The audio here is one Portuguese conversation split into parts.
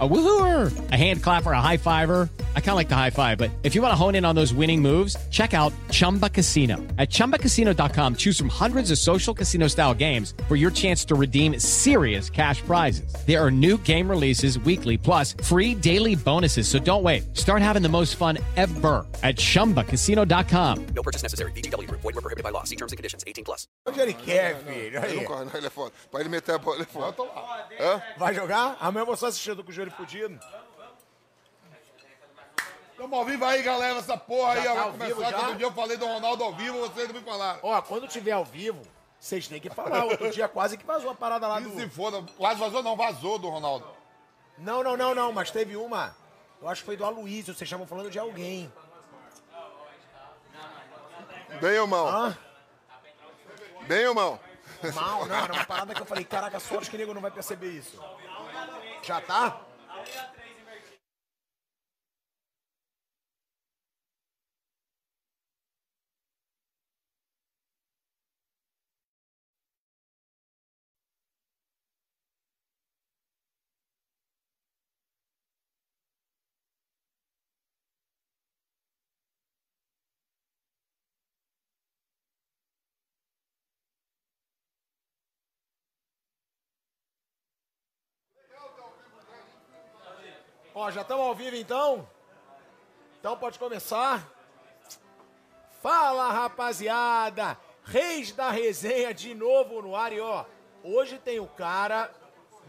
A woohooer, a hand clapper, a high fiver. I kind of like the high five, but if you want to hone in on those winning moves, check out Chumba Casino. At chumbacasino.com, choose from hundreds of social casino style games for your chance to redeem serious cash prizes. There are new game releases weekly, plus free daily bonuses. So don't wait. Start having the most fun ever at chumbacasino.com. No purchase necessary. VGW Group. Void were prohibited by law. See terms and conditions. 18 plus. Onde ele quer, filho? Ele Aí. não corre, não, ele é foda. Pra ele meter a bola, ele é foda. Hã? Vai jogar? Amanhã eu vou só assistindo com o joelho fudido. Tamo ao vivo aí, galera, essa porra aí, Já ó. tá Vai começar, que outro dia eu falei do Ronaldo ao vivo, vocês não me falaram. Ó, quando tiver ao vivo, vocês têm que falar. Outro dia quase que vazou a parada lá E se do... foda, quase vazou não, vazou do Ronaldo. Não, não, não, não, mas teve uma. Eu acho que foi do Aloysio, vocês estavam falando de alguém. Bem ou mal? Hã? Bem ou mal? Mal, não, era uma parada que eu falei, caraca, sorte que o nego não vai perceber isso. Já tá? ありがとう。Ó, já estamos ao vivo então? Então pode começar. Fala rapaziada, Reis da Resenha de novo no ar e ó, hoje tem o cara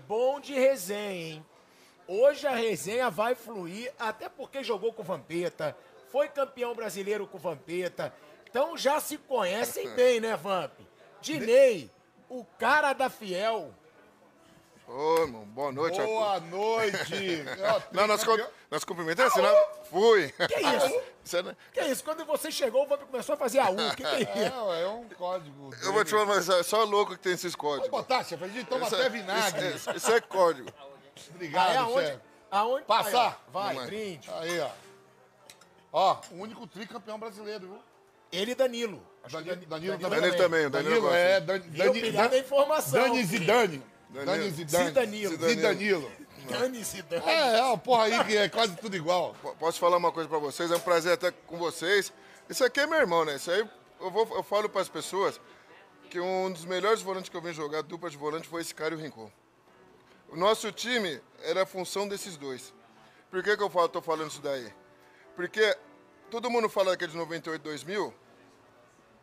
bom de resenha, hein? Hoje a resenha vai fluir, até porque jogou com o Vampeta, foi campeão brasileiro com o Vampeta, então já se conhecem bem, né, Vamp? Dinei, o cara da Fiel. Ô, irmão, boa noite. Boa noite. Ó, Não, nós, campeão. nós cumprimentamos, senão... Fui. Que isso? É- né? Que isso? Quando você chegou, o Vamp começou a fazer a U. Que que é isso? É, é um código. Eu vou te falar, mas é só louco que tem esses Vou códigos. botar, chefe, a gente toma Isso até é- vinagre. Isso, isso é código. Obrigado, Aí aonde? chefe. Aonde? Passar. Vai, lá. brinde. Aí, ó. Ó, o único tricampeão brasileiro, viu? Ele e Danilo. Danilo, Danilo, Danilo Danilo também, o Danilo Danilo, gosta. é. Dan? Dani, é informação. Dani Zidane. Danilo. Dani Zidane. Zidanilo. Zidanilo. Dani Zidane. É, é uma porra aí que é quase tudo igual. P- Posso falar uma coisa pra vocês? É um prazer até com vocês. Isso aqui é meu irmão, né? Isso aí eu, vou, eu falo pras pessoas que um dos melhores volantes que eu vi jogar, dupla de volante, foi esse cara e o Rincon. O nosso time era a função desses dois. Por que, que eu falo, tô falando isso daí? Porque todo mundo fala que é de 98, 2000.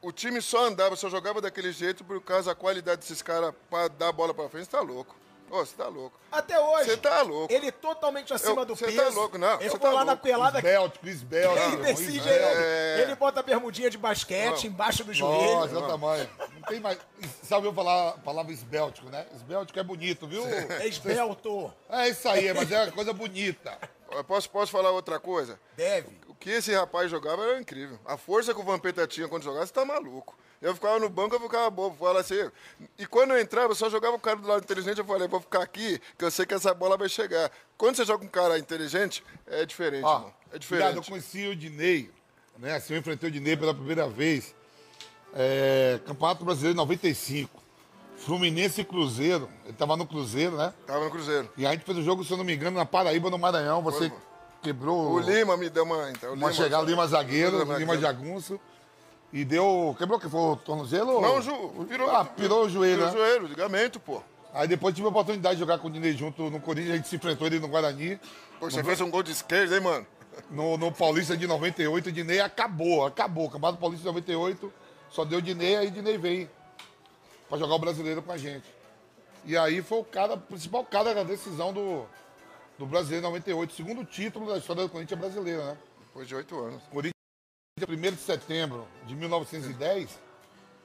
O time só andava, só jogava daquele jeito por causa da qualidade desses caras pra dar a bola pra frente. Você tá louco. Ô, você tá louco. Até hoje. Você tá louco. Ele totalmente acima Eu- do peso. tá louco, não, Eu vou tá lá na louco. pelada. Belt, Chris Belt. Ele decide Belt. ele. Ele bota a bermudinha de basquete embaixo do joelho. Nossa, olha o tamanho. Não tem mais. Sabe eu falar a palavra esbéltico, né? Esbéltico é bonito, viu? É esbelto. É isso aí, mas é uma coisa bonita. Eu Posso, posso falar outra coisa? Deve. O que esse rapaz jogava era incrível. A força que o Vampeta tinha quando jogava, você tá maluco. Eu ficava no banco, eu ficava bobo. Falava assim, e quando eu entrava, eu só jogava o cara do lado inteligente. Eu falei, vou ficar aqui, que eu sei que essa bola vai chegar. Quando você joga um cara inteligente, é diferente, Ó, irmão. É Obrigado, eu diferente. conheci o Dinei, né? Assim, eu enfrentei o Dinei pela primeira vez. É, Campeonato Brasileiro 95. Fluminense e Cruzeiro. Ele tava no Cruzeiro, né? Tava no Cruzeiro. E a gente fez o jogo, se eu não me engano, na Paraíba, no Maranhão. Você Foi, quebrou O Lima me deu uma... Então, o uma Lima- chegada, Lima zagueiro, Lima Lima jagunço. E deu. Quebrou que foi o tornozelo? Não, Ju, virou, Ah, pirou o joelho, Virou né? o joelho, ligamento, pô. Aí depois tive a oportunidade de jogar com o Dinei junto no Corinthians, a gente se enfrentou ele no Guarani. Pô, você fez um gol de esquerda, hein, mano? No, no Paulista de 98, o Dinei acabou, acabou. Campeonato Paulista de 98, só deu o Dinei, aí o Dinei veio pra jogar o brasileiro com a gente. E aí foi o cara, o principal cara da decisão do, do brasileiro 98, segundo título da história do Corinthians brasileiro, né? Depois de oito anos. Corinthians, 1 de setembro de 1910,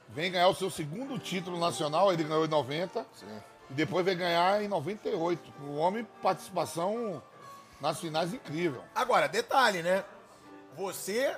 vem ganhar o seu segundo título nacional, ele ganhou em 90, e depois vem ganhar em 98. O homem, participação nas finais incrível. Agora, detalhe, né? Você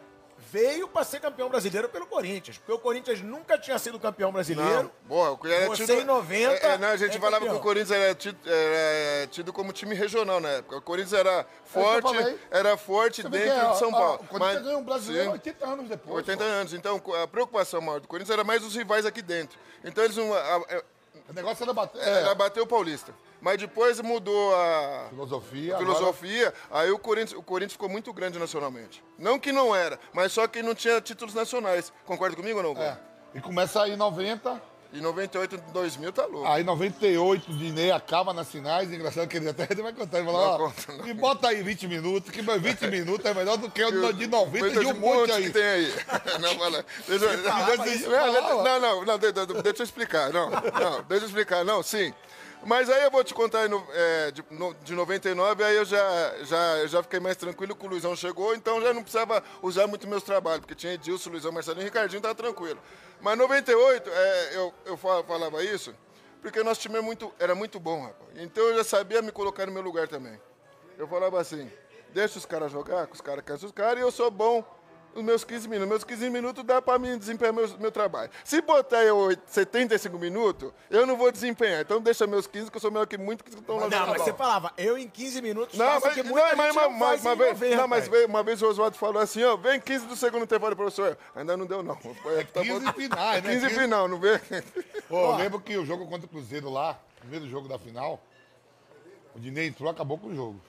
veio pra ser campeão brasileiro pelo Corinthians. Porque o Corinthians nunca tinha sido campeão brasileiro. Não, boa, era Você tido, em 90 É, é, não, a gente é falava campeão. que o Corinthians era tido, era tido como time regional na época. O Corinthians era forte, falei. era forte Você dentro ó, de São ó, Paulo. O Corinthians Mas- ganhou um brasileiro Sim. 80 anos depois. 80 pô. anos. Então, a preocupação maior do Corinthians era mais os rivais aqui dentro. Então, eles não. a- a- O negócio era bater. era É, bater o Paulista. Mas depois mudou a filosofia. a filosofia, aí o Corinthians, o Corinthians ficou muito grande nacionalmente. Não que não era, mas só que não tinha títulos nacionais. Concorda comigo ou não? Agora, é. E começa aí em 90. E 98, 2000 tá louco. Aí 98 o Dinei acaba nas finais, engraçado que ele até vai contar, ele fala, ó, conta, não. me bota aí 20 minutos, que meus 20 minutos é melhor do que o de 90 Muita de um monte aí. que tem aí. Não, fala. Deixa, eu- falar, deixa- isso não, fala. não, não, não, de- de- deixa eu explicar. Não, não, deixa eu explicar. Não, sim. Mas aí eu vou te contar é, de, no- de 99, aí eu já, já, eu já fiquei mais tranquilo que o Luizão chegou, então já não precisava usar muito meus trabalhos, porque tinha Edilson, Luizão, Marcelinho e Ricardinho, tava tranquilo. Mas 98, é, eu, eu fa- falava isso, porque nosso time é muito, era muito bom, rapaz. Então eu já sabia me colocar no meu lugar também. Eu falava assim, deixa os caras jogar, que os caras querem os caras, e eu sou bom nos meus 15 minutos. Meus 15 minutos dá pra mim desempenhar meu, meu trabalho. Se botar eu oit- 75 minutos, eu não vou desempenhar. Então deixa meus 15, que eu sou melhor que muitos que estão lá Não, mas bola. você falava, eu em 15 minutos Não, faço mas, que não, muita mas, gente mas, não mas, uma vez, 90, não, mas veio- uma vez o Oswaldo falou assim, ó, vem 15 do segundo tempo, olha, professor. Ainda não deu, não. É, tá 15 bom. finais, né? 15 15 final, não vê? Pô, eu lembro que o jogo contra o Cruzeiro lá, primeiro jogo da final, o Dinei entrou acabou com o jogo.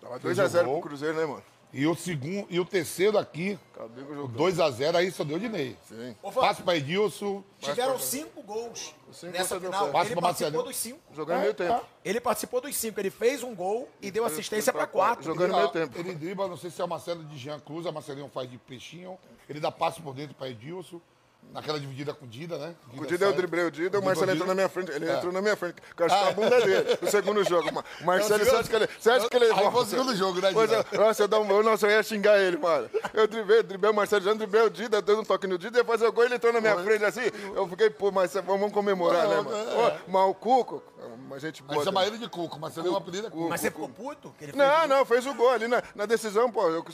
Tava Fez 2x0 o gol. pro Cruzeiro, né, mano? E o segundo, e o terceiro aqui, Acabei com o o jogo. 2x0 aí só deu. Sim. Ô, Fábio, Passe pra Edilson, Tiveram cinco gols Cinco nessa gols final. deu Passa Ele pra participou Marcelinho. dos cinco. Jogando meio tempo. Ele participou dos cinco. Ele fez um gol e deu assistência pra quatro. Jogando Ele- meio tempo. Ele dribla, não sei se é o Marcelo de Jean Cruz, a Marcelinho faz de peixinho. Ele dá passe por dentro para Edilson. Naquela dividida com o Dida, né? O Dida eu driblei o Dida, o Driblou Marcelo Dida. entrou na minha frente. Ele É. entrou na minha frente. Eu acho que a bunda dele, no segundo jogo. O Marcelo, você acha que ele. Você acha que ele. Aí foi o Nossa, segundo jogo, né, Dida? Nossa, eu, dá um, nossa, eu ia xingar ele, mano. Eu driblei, driblei o Marcelo, já driblei o Dida, dando um toque no Dida, ia fazer o gol, ele entrou na minha frente assim. Eu fiquei, pô, mas vamos comemorar, né, Não, mano? é. Ô, Mas o Cuco, uma gente A boa. gente chama ele de Cuco, Marcelinho, o apelido é Cuco. Mas você ficou puto? Não, não, fez o gol ali na, na decisão, pô. Eu,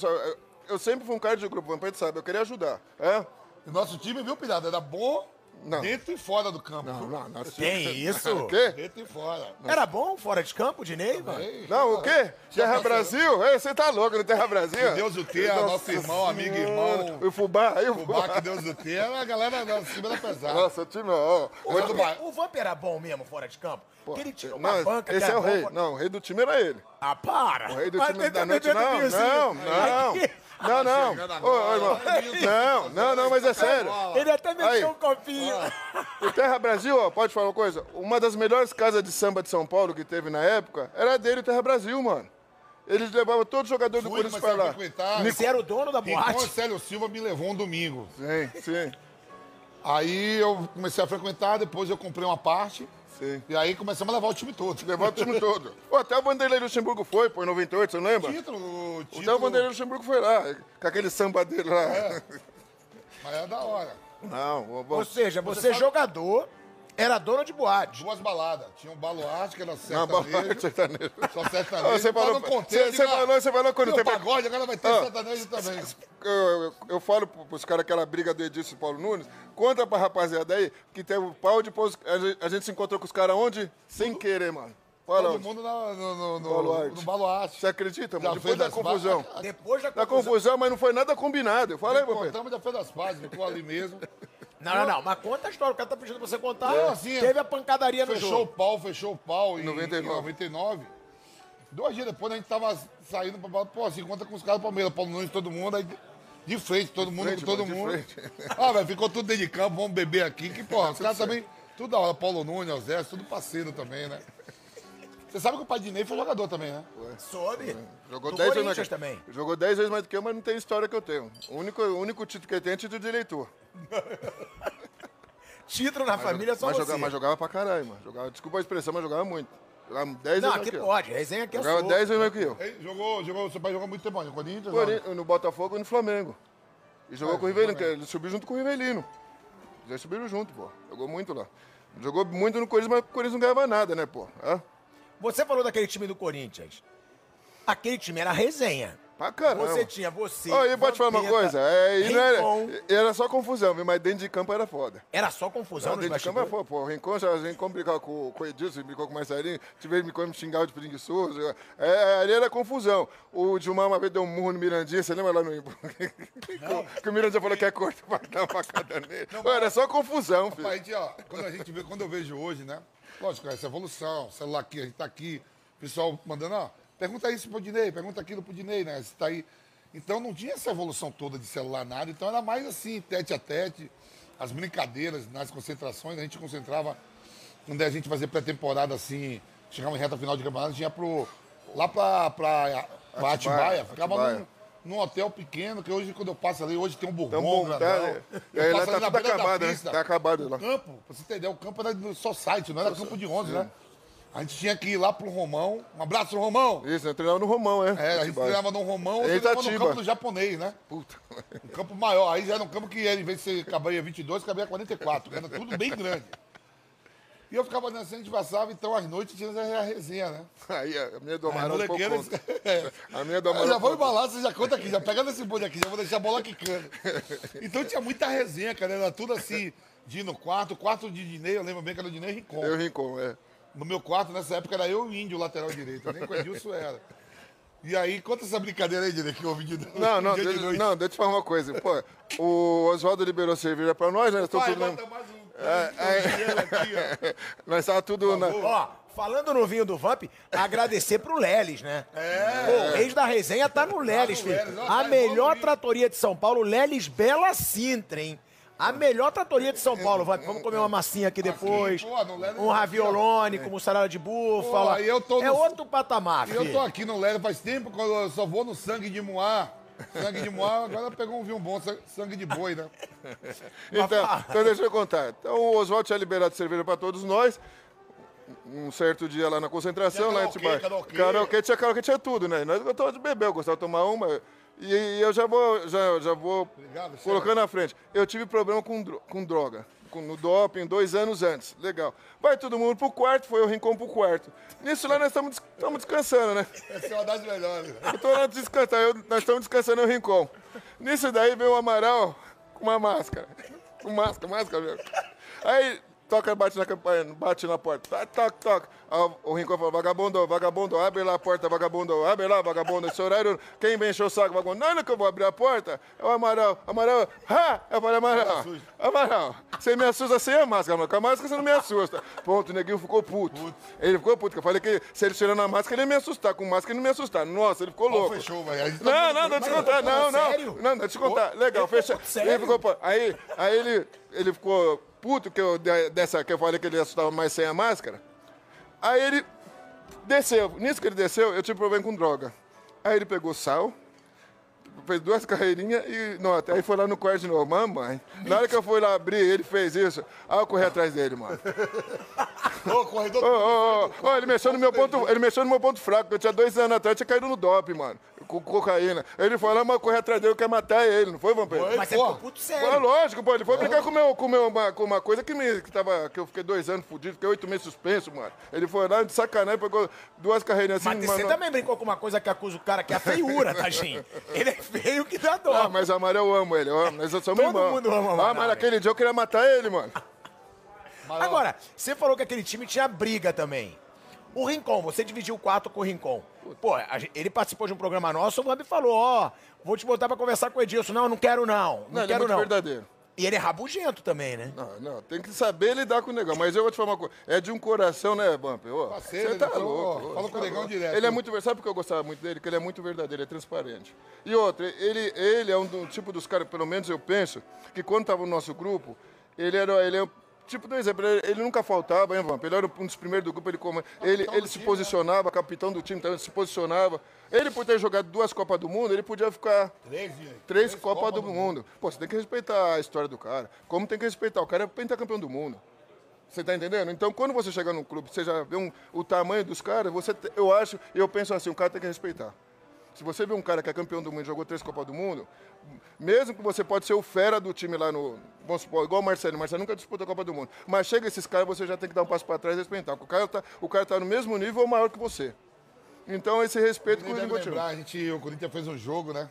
eu sempre fui um cara de grupo, o Vampete sabe, eu queria ajudar. É? E nosso time, viu, Pirata? Era bom Não. dentro e fora do campo. Não, não, não. Tem isso? O quê? Dentro e fora. Era bom fora de campo, Dinei, mano? Não, o quê? Terra Brasil? Ei, Você tá louco no Terra Brasil? Que Deus o tenha, nosso irmão, amigo e irmão. O Fubá, aí o O Fubá. Baque Deus o tenha, a galera da cima da pesada. Nossa, o time, ó. O Vamp, o Vamp era bom mesmo fora de campo? Porque ele tinha uma Não, banca que esse era é o rei. fora- Não, o rei do time era ele. Ah, para! O rei do time da também noite, não, não, não. Não, não. Ô, ô, irmão. Não, não, não, mas é sério. Ele até mexeu um copinho. O Terra Brasil, ó, pode falar uma coisa? Uma das melhores casas de samba de São Paulo que teve na época era dele, o Terra Brasil, mano. Eles levavam todo jogador do Fui, Corinthians comecei pra a lá. frequentar. Você era o dono da boate? Célio Silva me levou um domingo. Sim, sim, Aí eu comecei a frequentar, depois eu comprei uma parte. Sim. E aí começamos a levar o time todo. Levou o time todo. Pô, até o Vanderlei Luxemburgo foi, pô, em 98, você não lembra? Título, o título. Até o Vanderlei Luxemburgo foi lá, com aquele samba dele lá. É. Mas era da hora. Não, vou- vou- Ou seja, você, sabe- jogador, era dono de boate. Duas baladas. Tinha um baluarte, que era Não, sertanejo. sertanejo. Só sertanejo. Você falou- não contei, você- eu você ah, falou- você falou quando tem pagode, agora vai ter Ah. sertanejo também. Eu, eu, eu falo pro- pros caras aquela briga do Edilson e Paulo Nunes, conta pra rapaziada aí que teve o pau depois. A gente, a gente se encontrou com os caras onde? Sem querer, mano. Fala Todo mundo na- no, no, no, Baluarte. no baluarte. Você acredita, mano? Depois da confusão. barras. Depois da Da confusão. confusão, mas não foi nada combinado. Fala aí, meu. Contamos, já fez as pazes, ficou ali mesmo. Não, não, não. Mas conta a história. O cara tá pedindo pra você contar. Não, assim, Teve a pancadaria no Fechou o jogo. pau, fechou o pau em 99. em 99. Dois dias depois a gente tava saindo pra bala, pô, se encontra com os caras do Palmeiras, Paulo Nunes, todo mundo, aí de frente, todo mundo frente, com todo mano, de mundo. Ah, velho, ficou tudo dentro de campo, vamos beber aqui, que porra, os caras também, tudo da hora, Paulo Nunes, Zé, tudo parceiro também, né? Você sabe que o pai de Ney foi jogador também, né? Soube. Jogou Do 10 vezes mais também. Jogou 10 vezes mais do que eu, mas não tem história que eu tenho. O único, o único título que ele tem é título de eleitor. Título na família só mas, você. jogava, mas jogava pra caralho, mano. Jogava, desculpa a expressão, mas jogava muito. Jogava 10 vezes Não, mais aqui que eu. pode. Resenha aqui é Jogava sua. 10 vezes mais que eu. Jogou, jogou, seu pai jogou muito tempo? No Corinthians? não? Corinthians, no Botafogo e no Flamengo. E jogou Ah, com o Rivelino, que ele subiu junto com o Rivelino. Eles subiram junto, pô. Jogou muito lá. Jogou muito no Corinthians, mas o Corinthians não ganhava nada, né, pô? Hã? Você falou daquele time do Corinthians. Aquele time era resenha. Pra caramba. Você tinha você. Ó, e pode falar uma coisa? É, e não Rincon. era, era só confusão, viu? mas dentro de campo era foda. Era só confusão nos dentro de campo era foda. Pô, o Rincon, já, Rincon com, com o Edilson, brigou com o Marcelinho, tive Rincon me xingar de preguiçoso. É, ali era confusão. O Dilmar uma vez deu um murro no Mirandinha, você lembra lá no que o Mirandinha falou que é corto pra dar uma facada nele. Pô, era só confusão, filho. Gente, ó, quando a gente vê, quando eu vejo hoje, né? Lógico, essa evolução, celular aqui, a gente tá aqui, pessoal mandando, ó, pergunta isso pro Dinei, pergunta aquilo pro Dinei, né? Você tá aí. Então não tinha essa evolução toda de celular, nada, então era mais assim, tete a tete, as brincadeiras nas concentrações, a gente concentrava, quando a gente fazia pré-temporada assim, chegava em reta final de campeonato, a gente ia pro, lá pra, pra, pra Atibaia, ficava Atibaia. num, num hotel pequeno, que hoje quando eu passo ali, hoje tem um Então, Bourbon, bom, né? Eu E aí lá tá na tudo acabado, né? Tá acabado lá. O campo, pra você entender, o campo era do Society, não era campo de 11, né? A gente tinha que ir lá pro Romão. Um abraço, Romão! Isso, eu treinava no Romão, é. É, a gente treinava no Romão, eu treinava no campo do japonês, né? Puta. Um campo maior. Aí já era um campo que, em vez de ser cabia 22, cabia 44. Era tudo bem grande. E eu ficava nessa, a gente passava, então às noites tinha a resenha, né? Aí a minha do Amaral um pouco conta. É. A minha do Eu Amaral já vou embalar, você já conta aqui, já pega nesse bonde aqui, já vou deixar a bola quicando. Então tinha muita resenha, cara, era tudo assim, de ir no quarto, quarto de Dinei, eu lembro bem que era o Dinei Rincon. Eu Rincon, é. No meu quarto, nessa época, era eu e o índio, lateral direito, nem com o Edilson era. E aí, conta essa brincadeira aí, Dinei, que eu ouvi de Não, não, de noite. não, deixa eu te falar uma coisa. Pô, o Oswaldo liberou cerveja pra nós, né? Tudo bota mais um, É, ó. Nós tava tudo na... Ó, falando no vinho do Vamp, agradecer pro Leles, né? É. Pô, o ex da resenha tá no Leles, filho. Leles, ó, A tá melhor tratoria de São Paulo, Leles Bela Sintra, hein? A melhor tratoria de São Paulo, Vamp. Vamos comer uma massinha aqui depois. pô, Leles Um raviolone com mussarela de búfala. Pô, é no- outro patamar, E eu filho. tô aqui no Lélio faz tempo, quando eu só vou no sangue de Moá. Sangue de Moá, agora pegou um vinho bom, sa- sangue de boi, né? Então, então deixa eu contar. Então o Oswaldo tinha liberado cerveja pra todos nós. Um certo dia lá na concentração, lá em Atibaia. karaokê. Karaokê, tinha karaokê, tinha tudo, né? Nós gostávamos de beber, eu gostava de tomar uma. E, e eu já vou, já, já vou Obrigado, colocando na frente. Eu tive problema com, com droga, no doping, dois anos antes. Legal. Vai todo mundo pro quarto, foi o Rincon pro quarto. Nisso lá nós estamos des- estamos descansando, né? Essa é uma das melhores. Eu tô lá descansando, eu- nós estamos descansando no Rincon. Nisso daí veio o Amaral com uma máscara. Com máscara, máscara mesmo. Aí toca, bate na campainha, bate na porta. Toca, toca, toca. Aí o Rincon falou, vagabundo, vagabundo, abre lá a porta, vagabundo, abre lá, vagabundo. Esse horário, quem vem encher o saco, vagabundo? Não, não que eu vou abrir a porta. É o Amaral, Amaral, ha! Eu falei, Amaral, Amaral, você me assusta sem a máscara, mano. Com a máscara você não me assusta. Ponto, o neguinho ficou puto. Ele ficou puto, que eu falei que se ele tirando a máscara, ele ia me assustar. Com máscara, ele não me assustar. Nossa, ele ficou louco. fechou, velho. A gente tá Não, não, deixa eu contar. Não, não. sério? Não, deixa eu te contar. Legal, sério? Ele ficou, aí, aí ele, ele ficou puto que eu, de- dessa que eu falei que ele assustava mais sem a máscara. Aí ele desceu. Nisso que ele desceu, eu tive problema com droga. Aí ele pegou sal, fez duas carreirinhas e nota. Aí foi lá no quarto de novo. Mamãe, na hora que eu fui lá abrir, ele fez isso. Aí eu corri atrás dele, mano. Ô, corredor. Ô, ô, ô, ô, ele mexeu no meu ponto, ele mexeu no meu ponto fraco. Eu tinha dois anos atrás, eu tinha caído no doping, mano. Com cocaína. Ele foi lá, mas eu corri atrás dele, eu quero matar ele, não foi, Vampiro? Mas você Pô, ficou puto sério. lógico, pô, ele foi brincar com, meu, com, meu, uma, com uma coisa que, me, que, tava, que eu fiquei dois anos fudido, fiquei oito meses suspenso, mano. Ele foi lá de sacanagem, pegou duas carreirinhas assim, Mas você mano. também brincou com uma coisa que acusa o cara, que é a feiura, Tadinho. Ele é feio que dá dó. Ah, mas Amaral eu amo ele, eu amo, nós somos Todo irmãos. mundo ama o Ah, Amaral, mas velho. naquele dia eu queria matar ele, mano. Agora, você falou que aquele time tinha briga também. O Rincon, você dividiu o quarto com o Rincon. Pô, ele participou de um programa nosso, o Vamp falou, ó, vou te botar pra conversar com o Edilson. Não, não quero não, não, Não, ele é quero muito não. verdadeiro. E ele é rabugento também, né? Não, não, tem que saber lidar com o negão. Mas eu vou te falar uma coisa. É de um coração, né, Parceiro, Você tá falou, louco. ó, fala com o tá negão direto. Ele é muito versátil, porque eu gostava muito dele, que ele é muito verdadeiro, ele é transparente. E outra, ele, ele é um do tipo dos caras, pelo menos eu penso, que quando tava no nosso grupo, ele era. Ele é um Tipo, do exemplo, ele, ele nunca faltava, hein, Vamp? Ele era um dos primeiros do grupo, ele, como, ele, ele se posicionava, capitão do time, então ele se posicionava. Ele, por ter jogado duas Copas do Mundo, ele podia ficar Três, gente. Três Copas do, mundo. Pô, você tem que respeitar a história do cara. Como tem que respeitar? O cara é pentacampeão do mundo. Você tá entendendo? Então, quando você chegar num clube, você já vê um- o tamanho dos caras, você, eu acho, eu penso assim, o cara tem que respeitar. Se você vê um cara que é campeão do mundo, jogou três Copas do Mundo, mesmo que você pode ser o fera do time lá no, vamos supor, igual o Marcelo, o Marcelo nunca disputou a Copa do Mundo, mas chega esses cares, você já tem que dar um passo para trás e respeitar. O cara tá, o cara tá no mesmo nível ou maior que você. Então esse respeito Nem o lembrar, a gente, o Corinthians fez um jogo, né?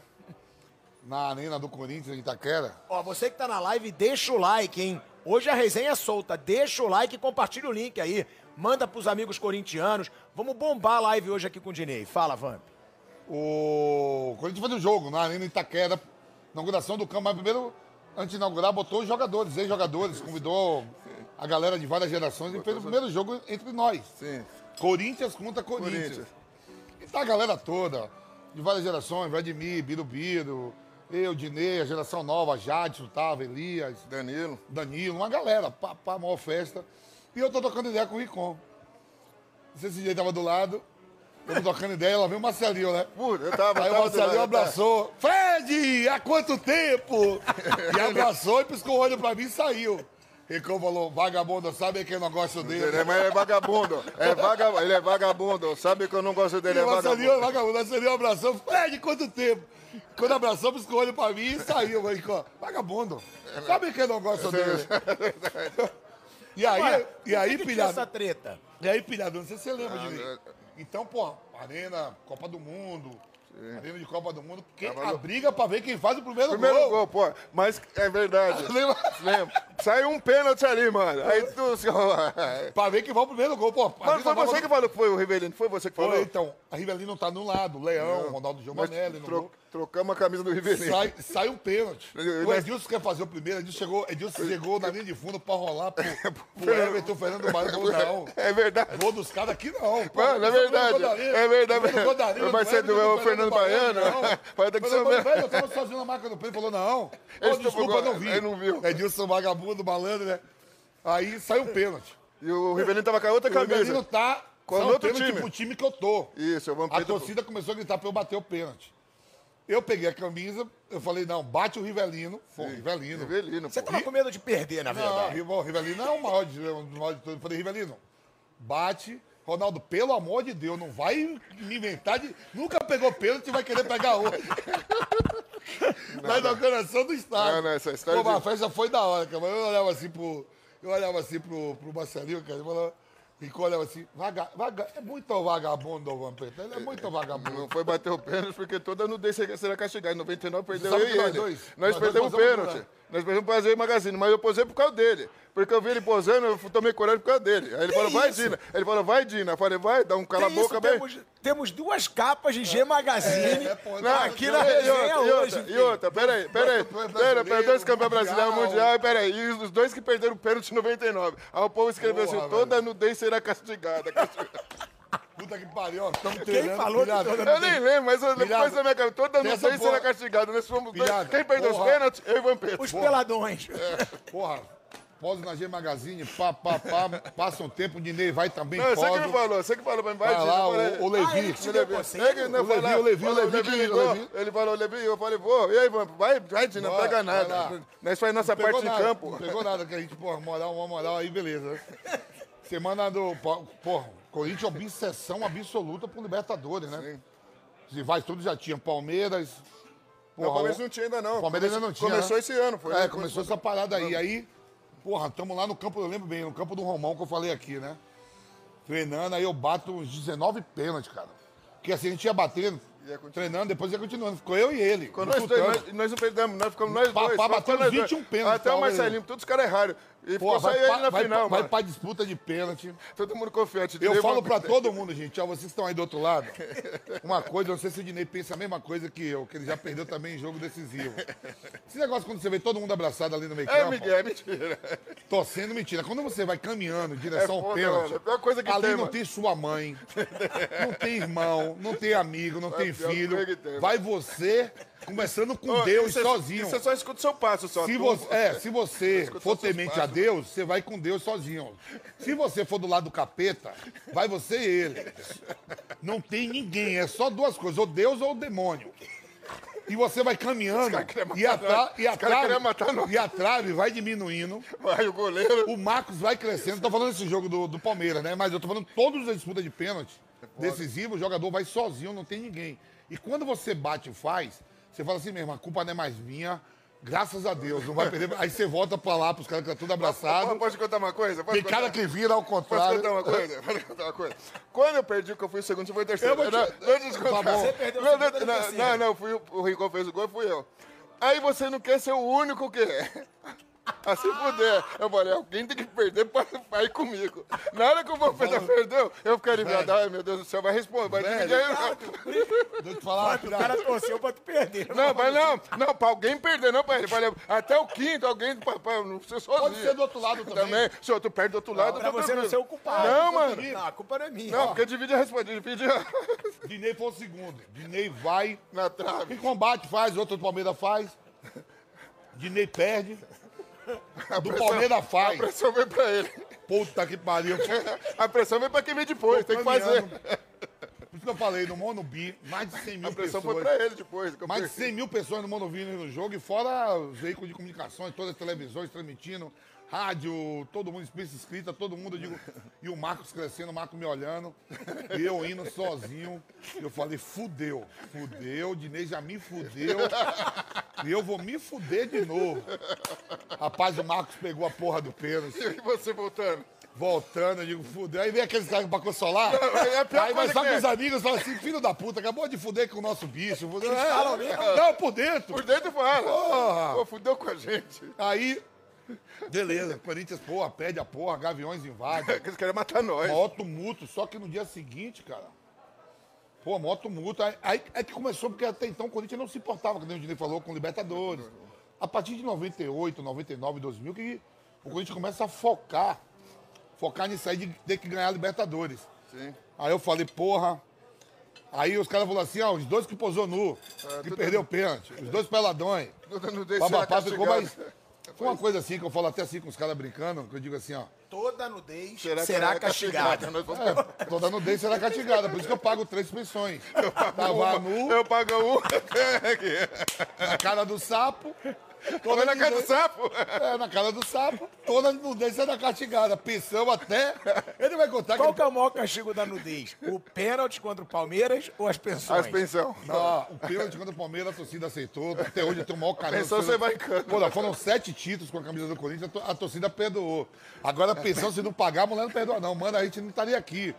Na arena do Corinthians, em Itaquera. Ó, você que tá na live, deixa o like, hein? Hoje a resenha é solta. Deixa o like e compartilha o link aí. Manda pros amigos corintianos. Vamos bombar a live hoje aqui com o Dinei. Fala, Vamp. O Corinthians fez um jogo na Arena Itaquera, inauguração do campo, mas primeiro, antes de inaugurar, botou os jogadores, ex-jogadores, convidou a galera de várias gerações e fez o primeiro jogo entre nós. Sim. Corinthians contra Corinthians. Corinthians. E tá a galera toda, de várias gerações, Vladimir, Birubiru, eu, Dinei, a geração nova, Jadson, tava, Elias, Danilo. Danilo, uma galera, pá, pá, maior festa. E eu tô trocando ideia com o Ricom. Não sei se ele tava do lado, eu tô trocando ideia, ela veio o Marcelinho, né? Puta, eu tava. Aí o tava Marcelinho do lado, tá. abraçou. Fred, há quanto tempo? E abraçou e piscou o olho pra mim e saiu. Ricom falou, vagabundo, sabe quem não gosta Ele dele? é, mas é vagabundo. É vagabundo. Ele é vagabundo. Sabe que eu não gosto E dele, é o Marcelinho, vagabundo. vagabundo, o Marcelinho abraçou. Fred, quanto tempo? Quando abraçou, piscou o olho pra mim e saiu. Falei, "Ricom, vagabundo, sabe quem não gosta dele? E aí, Ué, e aí, que que pilhado, essa treta? E aí, pilhado, não sei se você lembra de mim. Então, pô, Arena, Copa do Mundo, Arena de Copa do Mundo, quem, a no- briga pra ver quem faz o primeiro, Primeiro gol. gol, pô. Mas é verdade. Lembra? Lembra? Saiu um pênalti ali, mano. Aí tu. Pra ver quem vai o primeiro gol, pô. vida foi você que falou que foi o Rivelino. Foi você que Foi, falou? então, a Rivelino tá no lado, Leão, Ronaldo Giovanelli no tro- gol. Trocamos a camisa do Rivelino. Sai, sai um pênalti. O Edilson quer fazer o primeiro, Edilson chegou, Edilson chegou na linha de fundo pra rolar pro, pro Everton Fernando Maio. Falou, não. É verdade. Gol dos caras aqui não. Pô, Mano, é verdade. É verdade. Vai ser do Everton Fernando Baiano? não. Vai ter que ser o mesmo. eu tava sozinho na marca do pênalti. Falou, não. Ô, desculpa, não vi. ele não viu. Edilson, vagabundo, malandro, né? Aí saiu o pênalti. E o Rivelino tava com a outra O Rivelino camisa. tá Com o outro time. pro time que eu tô. Isso, eu vou A torcida começou a gritar pra eu bater o pênalti. Eu peguei a camisa, eu falei, não, bate o Rivelino. Pô, Rivelino. Rivelino, Você pô. tava com medo de perder, na Não, verdade. Rival- Rivelino é o maior de, um dos maiores de todos. Eu falei, Rivelino, bate. Ronaldo, pelo amor de Deus, não vai me inventar de. Nunca pegou pênalti e vai querer pegar outro. Na inauguração do estádio. Não, não, essa história Pô, de- a festa foi da hora, cara. Mas eu olhava assim pro. Eu olhava assim pro, pro Marcelinho, cara. E falava. E olhava assim, vaga, vaga, é muito vagabundo o Vampeta. Ele é muito vagabundo. Não foi bater o pênalti porque toda nudez será castigada. Em 99 perdeu Sabe eu e nós ele. dois? Nós Nós perdemos o pênalti. Nós pra fazer magazine, mas eu posei por causa dele. Porque eu vi ele posando, eu tomei coragem por causa dele. Aí ele falou, vai, isso? Dina. Ele falou, vai, Dina. Eu falei, vai, dá um cala a boca bem. temos, temos duas capas de G Magazine É, pô, não, aqui na outra, E outra, hoje. e outra, peraí, peraí, peraí, peraí, dois campeões brasileiros, mundial. peraí, e os dois que perderam o pênalti em 99. Aí o povo escreveu Porra, assim, toda nudez será castigada. castigada. Puta que pariu, ó. Estamos Quem treinando. falou que pilhado. toda Eu nem lembro, mas eu- depois Pilhado. da minha cabeça, toda essa nudez será porra. castigada. Nós fomos dois. Quem perdeu os pênaltis? Eu e o Vampeta. Os peladões. Porra, pose na G Magazine, pá, pá, pá, passa um tempo, o Dinei vai também, Não, você que me falou, você que falou pra mim, vai, Vai lá, o, o Ah, ele Levi. que te deu Levi. conselho? É não O Levi, o Levi, o Falou, Levi que- ligou, o Levi. Ele falou, Levi, eu falei, vou. E aí, Vamp, vai, vai, Dina, não pega nada. Nós faz nossa Não pegou parte de nada, campo. Não pegou nada, que a gente, porra, moral, uma moral, aí beleza. Semana do. Porra, Corinthians obsessão absoluta pro Libertadores, né? Sim. Os rivais todos já tinham Palmeiras. Não, o Palmeiras não tinha ainda, não. O Palmeiras ainda não tinha. Começou né? esse ano, foi. É, né? começou essa parada aí. Aí, porra, estamos lá no campo, eu lembro bem, no campo do Romão que eu falei aqui, né? Treinando, aí eu bato uns 19 pênaltis, cara. Porque assim, a gente ia batendo, treinando, depois ia continuando. Ficou eu e ele. Nós dois, nós, nós não perdemos, nós ficamos nós dois. pá, só bateu ficou nós dois. 21 pênaltis, Até o Marcelinho, todos os caras erraram. E Pô, vai, ele na vai, final, vai pra disputa de pênalti. Todo mundo confiante. Eu Deu falo pra todo mundo, gente, ó, vocês estão aí do outro lado, uma coisa, eu não sei se o Dinei pensa a mesma coisa que eu, que ele já perdeu também em jogo decisivo. Esse negócio quando você vê todo mundo abraçado ali no meio É, campo, Miguel, é mentira. torcendo, mentira. Quando você vai caminhando em direção É ao foda, pênalti, mano. É a coisa que ali tem, não mano. tem sua mãe, não tem irmão, não tem amigo, não tem pior filho. tem, Vai você, começando com Ô, Deus, isso é- sozinho. É só escuta o seu passo, só. Se você, é, se você for temente a. Deus, você vai com Deus sozinho. Se você for do lado do capeta, vai você e ele. Não tem ninguém, é só duas coisas, ou Deus ou o demônio. E você vai caminhando e a, tra e, a trave, e a trave vai diminuindo, Vai o goleiro. o Marcos vai crescendo. Tô falando desse jogo do, do Palmeiras, né? Mas eu tô falando todos as disputas de pênalti decisivo, o jogador vai sozinho, não tem ninguém. E quando você bate e faz, você fala assim mesmo, a culpa não é mais minha, Graças a Deus, não vai perder. Aí você volta pra lá, pros caras que estão tudo abraçados. Pode contar uma coisa? Pode Tem contar? cara que vira ao Posso contrário. contar uma coisa? Posso contar uma coisa? Quando eu perdi, que eu fui o segundo, você foi o terceiro. Eu te- Não, deixa eu te contar. Tá. Você perdeu o não, segundo não, e o não, terceiro. não, não, fui, o- Rincon fez o gol, fui eu. Aí você não quer ser o único que é. A se fuder. Eu falei, alguém tem que perder pra, pra ir comigo. Na hora que o Vampeta perdeu, eu fiquei aliviado. Ai, meu Deus do céu, vai responder, vai Velho. dividir aí. Deixa eu te falar, O cara torceu pra tu perder. Não, mas não, não, pra alguém perder, não pra ele. Falei, até o quinto, alguém, pra, pra não ser sozinho. Pode ser do outro lado também. Também, se eu tu perde do outro lado, Pra eu tô você não ser o culpado. Não, mano. Não, a culpa não é minha. Não, porque divide a resposta, divide a... Dinei foi o segundo. Dinei vai. na trave. Em combate faz, outro do Palmeiras faz. Dinei perde. Do Palmeiras A faz. pressão vem pra ele. Puta que pariu. A pressão vem pra quem vem depois, tem que fazer. Por isso que eu falei, no Monobi, mais de 100 mil A pressão pessoas. foi pra ele depois. Mais de percebi. 100 mil pessoas no Monovi no jogo, e fora os veículos de comunicações, todas as televisões transmitindo, rádio, todo mundo, imprensa escrita, todo mundo, eu digo, e o Marcos crescendo, o Marcos me olhando, e eu indo sozinho. Eu falei, fudeu, fudeu, o Dinei já me fudeu, e eu vou me fuder de novo. Rapaz, o Marcos pegou a porra do pênalti. E você voltando? Voltando, eu digo, fudeu. Aí vem aqueles caras pra consolar. é a pior aí vai só com é. os amigos e fala assim, filho da puta, acabou de fuder com o nosso bicho. Fudeu. É, não, por dentro. Por dentro fala. Porra. Pô, fudeu com a gente. Aí, beleza, Corinthians, porra, pede a porra, Gaviões invade. Eles querem matar nós. Maior tumulto, só que no dia seguinte, cara, pô, maior tumulto. Aí, é que começou, porque até então o Corinthians não se importava, como o Dinei falou, com Libertadores. A partir de 98, 99, 2000, que o Corinthians começa a focar, focar nisso aí de ter que ganhar a Libertadores. Sim. Aí eu falei, porra. Aí os caras falaram assim, ó, os dois que posou nu, que tudo- perdeu o pênalti, os dois peladões. Não, não deixa Papapá ficou mais. Foi uma coisa assim que eu falo até assim com os caras brincando, que eu digo assim, ó. Toda nudez Será, será, é castigada. Vamos- É, toda nudez será castigada, por isso que eu pago três pensões. Tava nu, Eu pago um. na cara do sapo. Toda na cara do sapo. É, na cara do sapo, toda nudez será castigada. Pensão até. Ele vai contar Qual que. que é o maior castigo da nudez? O pênalti contra o Palmeiras ou as pensões? As pensão. Não, o pênalti contra o Palmeiras a torcida aceitou. Até hoje eu tenho o maior carinho. Pensão você vai. Pô, foram sete títulos com a camisa do Corinthians, a to- a torcida perdoou. Agora a pensão, se não pagar, a mulher não perdoa, não. Mano, a gente não estaria aqui.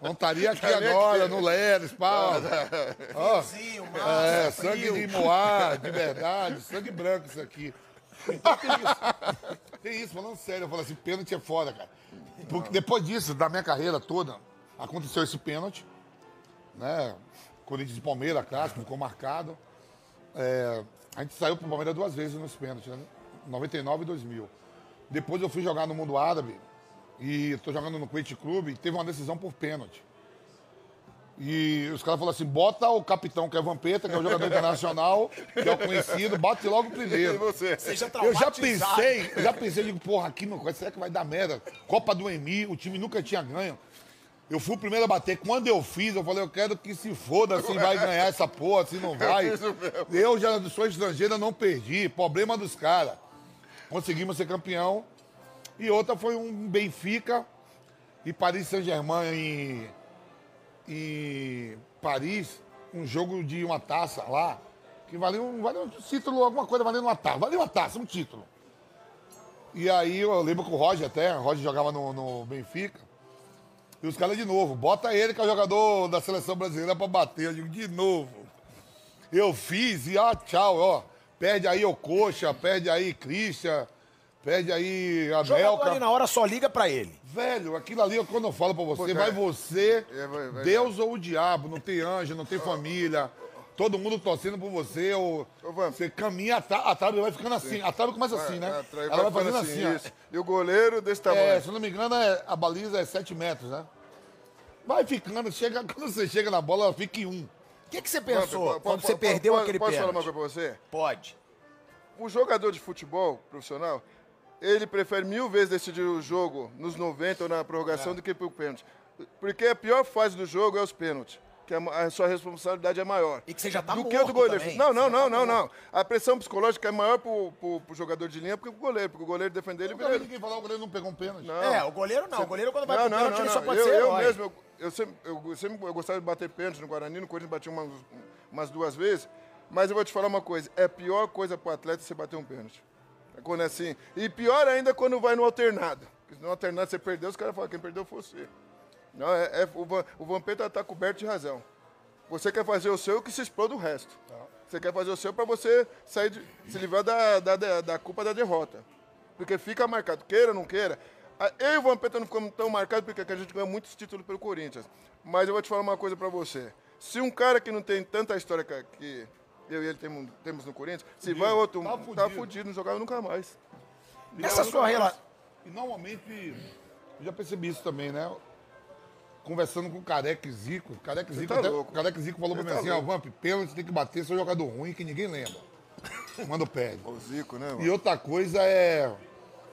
Não estaria aqui Estaria agora, aqui. no Leres, pau. Ó, Sim, o é, sangue frio. de Moá, de verdade, sangue branco isso aqui. Tem isso. Tem isso, falando sério, eu falo assim, pênalti é foda, cara. Porque depois disso, da minha carreira toda, aconteceu esse pênalti, né? Corinthians e Palmeiras, clássico, ficou marcado. É, a gente saiu pro Palmeiras duas vezes nos pênaltis, né? 99 e 2000. Depois eu fui jogar no mundo árabe e tô jogando no Kuwait Club e teve uma decisão por pênalti. E os caras falaram assim: bota o capitão, que é Vampeta, que é o jogador internacional, que é o conhecido, bate logo o E primeiro. você? Seja Eu já pensei, eu já pensei, digo, porra, aqui não será que vai dar merda? Copa do Emi, o time nunca tinha ganho. Eu fui o primeiro a bater. Quando eu fiz, eu falei, eu quero que se foda se vai ganhar essa porra, se não vai. Eu já sou estrangeiro, não perdi. Problema dos caras. Conseguimos ser campeão. E outra foi um Benfica e Paris Saint-Germain em, em Paris, um jogo de uma taça lá, que valia um, valia um título, alguma coisa valendo uma taça. Valia uma taça, um título. E aí eu lembro que o Roger até, o Roger jogava no, no Benfica. E os caras de novo, bota ele que é o jogador da seleção brasileira pra bater. Eu digo, de novo. Eu fiz e ah, tchau, ó. Perde aí o Coxa, perde aí Christian, perde aí a jogador ali na hora só liga pra ele. Velho, aquilo ali, quando eu falo pra você, cara, vai você, é, vai- vai- Deus ou o diabo, não tem anjo, não tem família, todo mundo torcendo por você, ou Ô, você caminha, a, tra- a trave vai ficando assim, a trave começa assim, né? Atrai- Ela vai fazendo assim, ó. isso. E o goleiro desse tamanho. É, se eu não me engano, é- a baliza é 7 metros, né? Vai ficando, chega, quando você chega na bola, ela fica em um. O que, que você pensou po- quando po- você po- perdeu aquele Posso falar uma pênalti? coisa pra você? Pode. O jogador de futebol profissional, ele prefere mil vezes decidir o jogo nos 90 ou na É. prorrogação do que pro pênalti. Porque a pior fase do jogo é os pênaltis. Que a, a sua responsabilidade é maior. E que você já tá do que o do goleiro. também. Não, não, não, tá não, não. morto. A pressão psicológica é maior pro, pro, pro jogador de linha porque pro goleiro. Porque o goleiro defender ele Eu ninguém falar, o goleiro não pegou um pênalti. Não. É, o goleiro não. O goleiro quando vai Não, pro não, pênalti não, ele só não. pode Eu, ser eu herói. mesmo, eu, eu sempre, eu sempre eu gostava de bater pênalti no Guarani, no Corinthians bati umas, umas duas vezes. Mas eu vou te falar uma coisa: é a pior coisa pro atleta você bater um pênalti. É quando é assim. E pior ainda quando vai no alternado. Porque no alternado você perdeu, os caras falam: quem perdeu foi você. Não, é, é- o, Van, o Vampeta tá coberto de razão. Você quer fazer o seu que se exploda o resto. Você quer fazer o seu para você sair de- se livrar da, da, da, da culpa da derrota. Porque fica marcado, queira ou não queira. Eu e o Vampeta não ficamos tão marcados porque a gente ganhou muitos títulos pelo Corinthians. Mas eu vou te falar uma coisa para você. Se um cara que não tem tanta história que, que eu e ele temos, temos no Corinthians, se vai outro, Tá tá fudido. fudido, não jogava nunca mais. Essa sua relação. E normalmente, eu já percebi isso também, né? Conversando com o Careca e Zico, Careca e Zico, tá até, o Careca e Zico falou Você pra mim tá assim, ó, louco. Vamp, pênalti tem que bater, seu jogador ruim que ninguém lembra. Quando perde. O Zico, né, mano? E outra coisa é,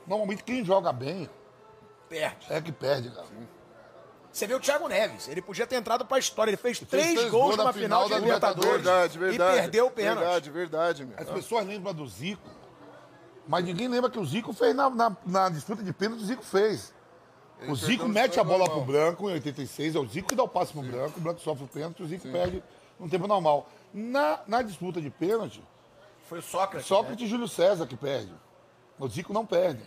normalmente quem joga bem Perde. é que perde, cara. Você vê o Thiago Neves, ele podia ter entrado pra história. Ele fez, fez três, três gols numa final, final de da Libertadores. Verdade, verdade. E perdeu o pênalti. Verdade, verdade, meu. As pessoas lembram do Zico, mas ninguém lembra que o Zico fez na, na, na disputa de pênalti, o Zico fez. o Zico mete a bola normal. pro branco em 86, é o Zico que dá o passe pro branco, o branco sofre o pênalti, o Zico perde no tempo normal. Na, na disputa de pênalti, Foi o Sócrates. Sócrates e Júlio César que perde. O Zico não perde.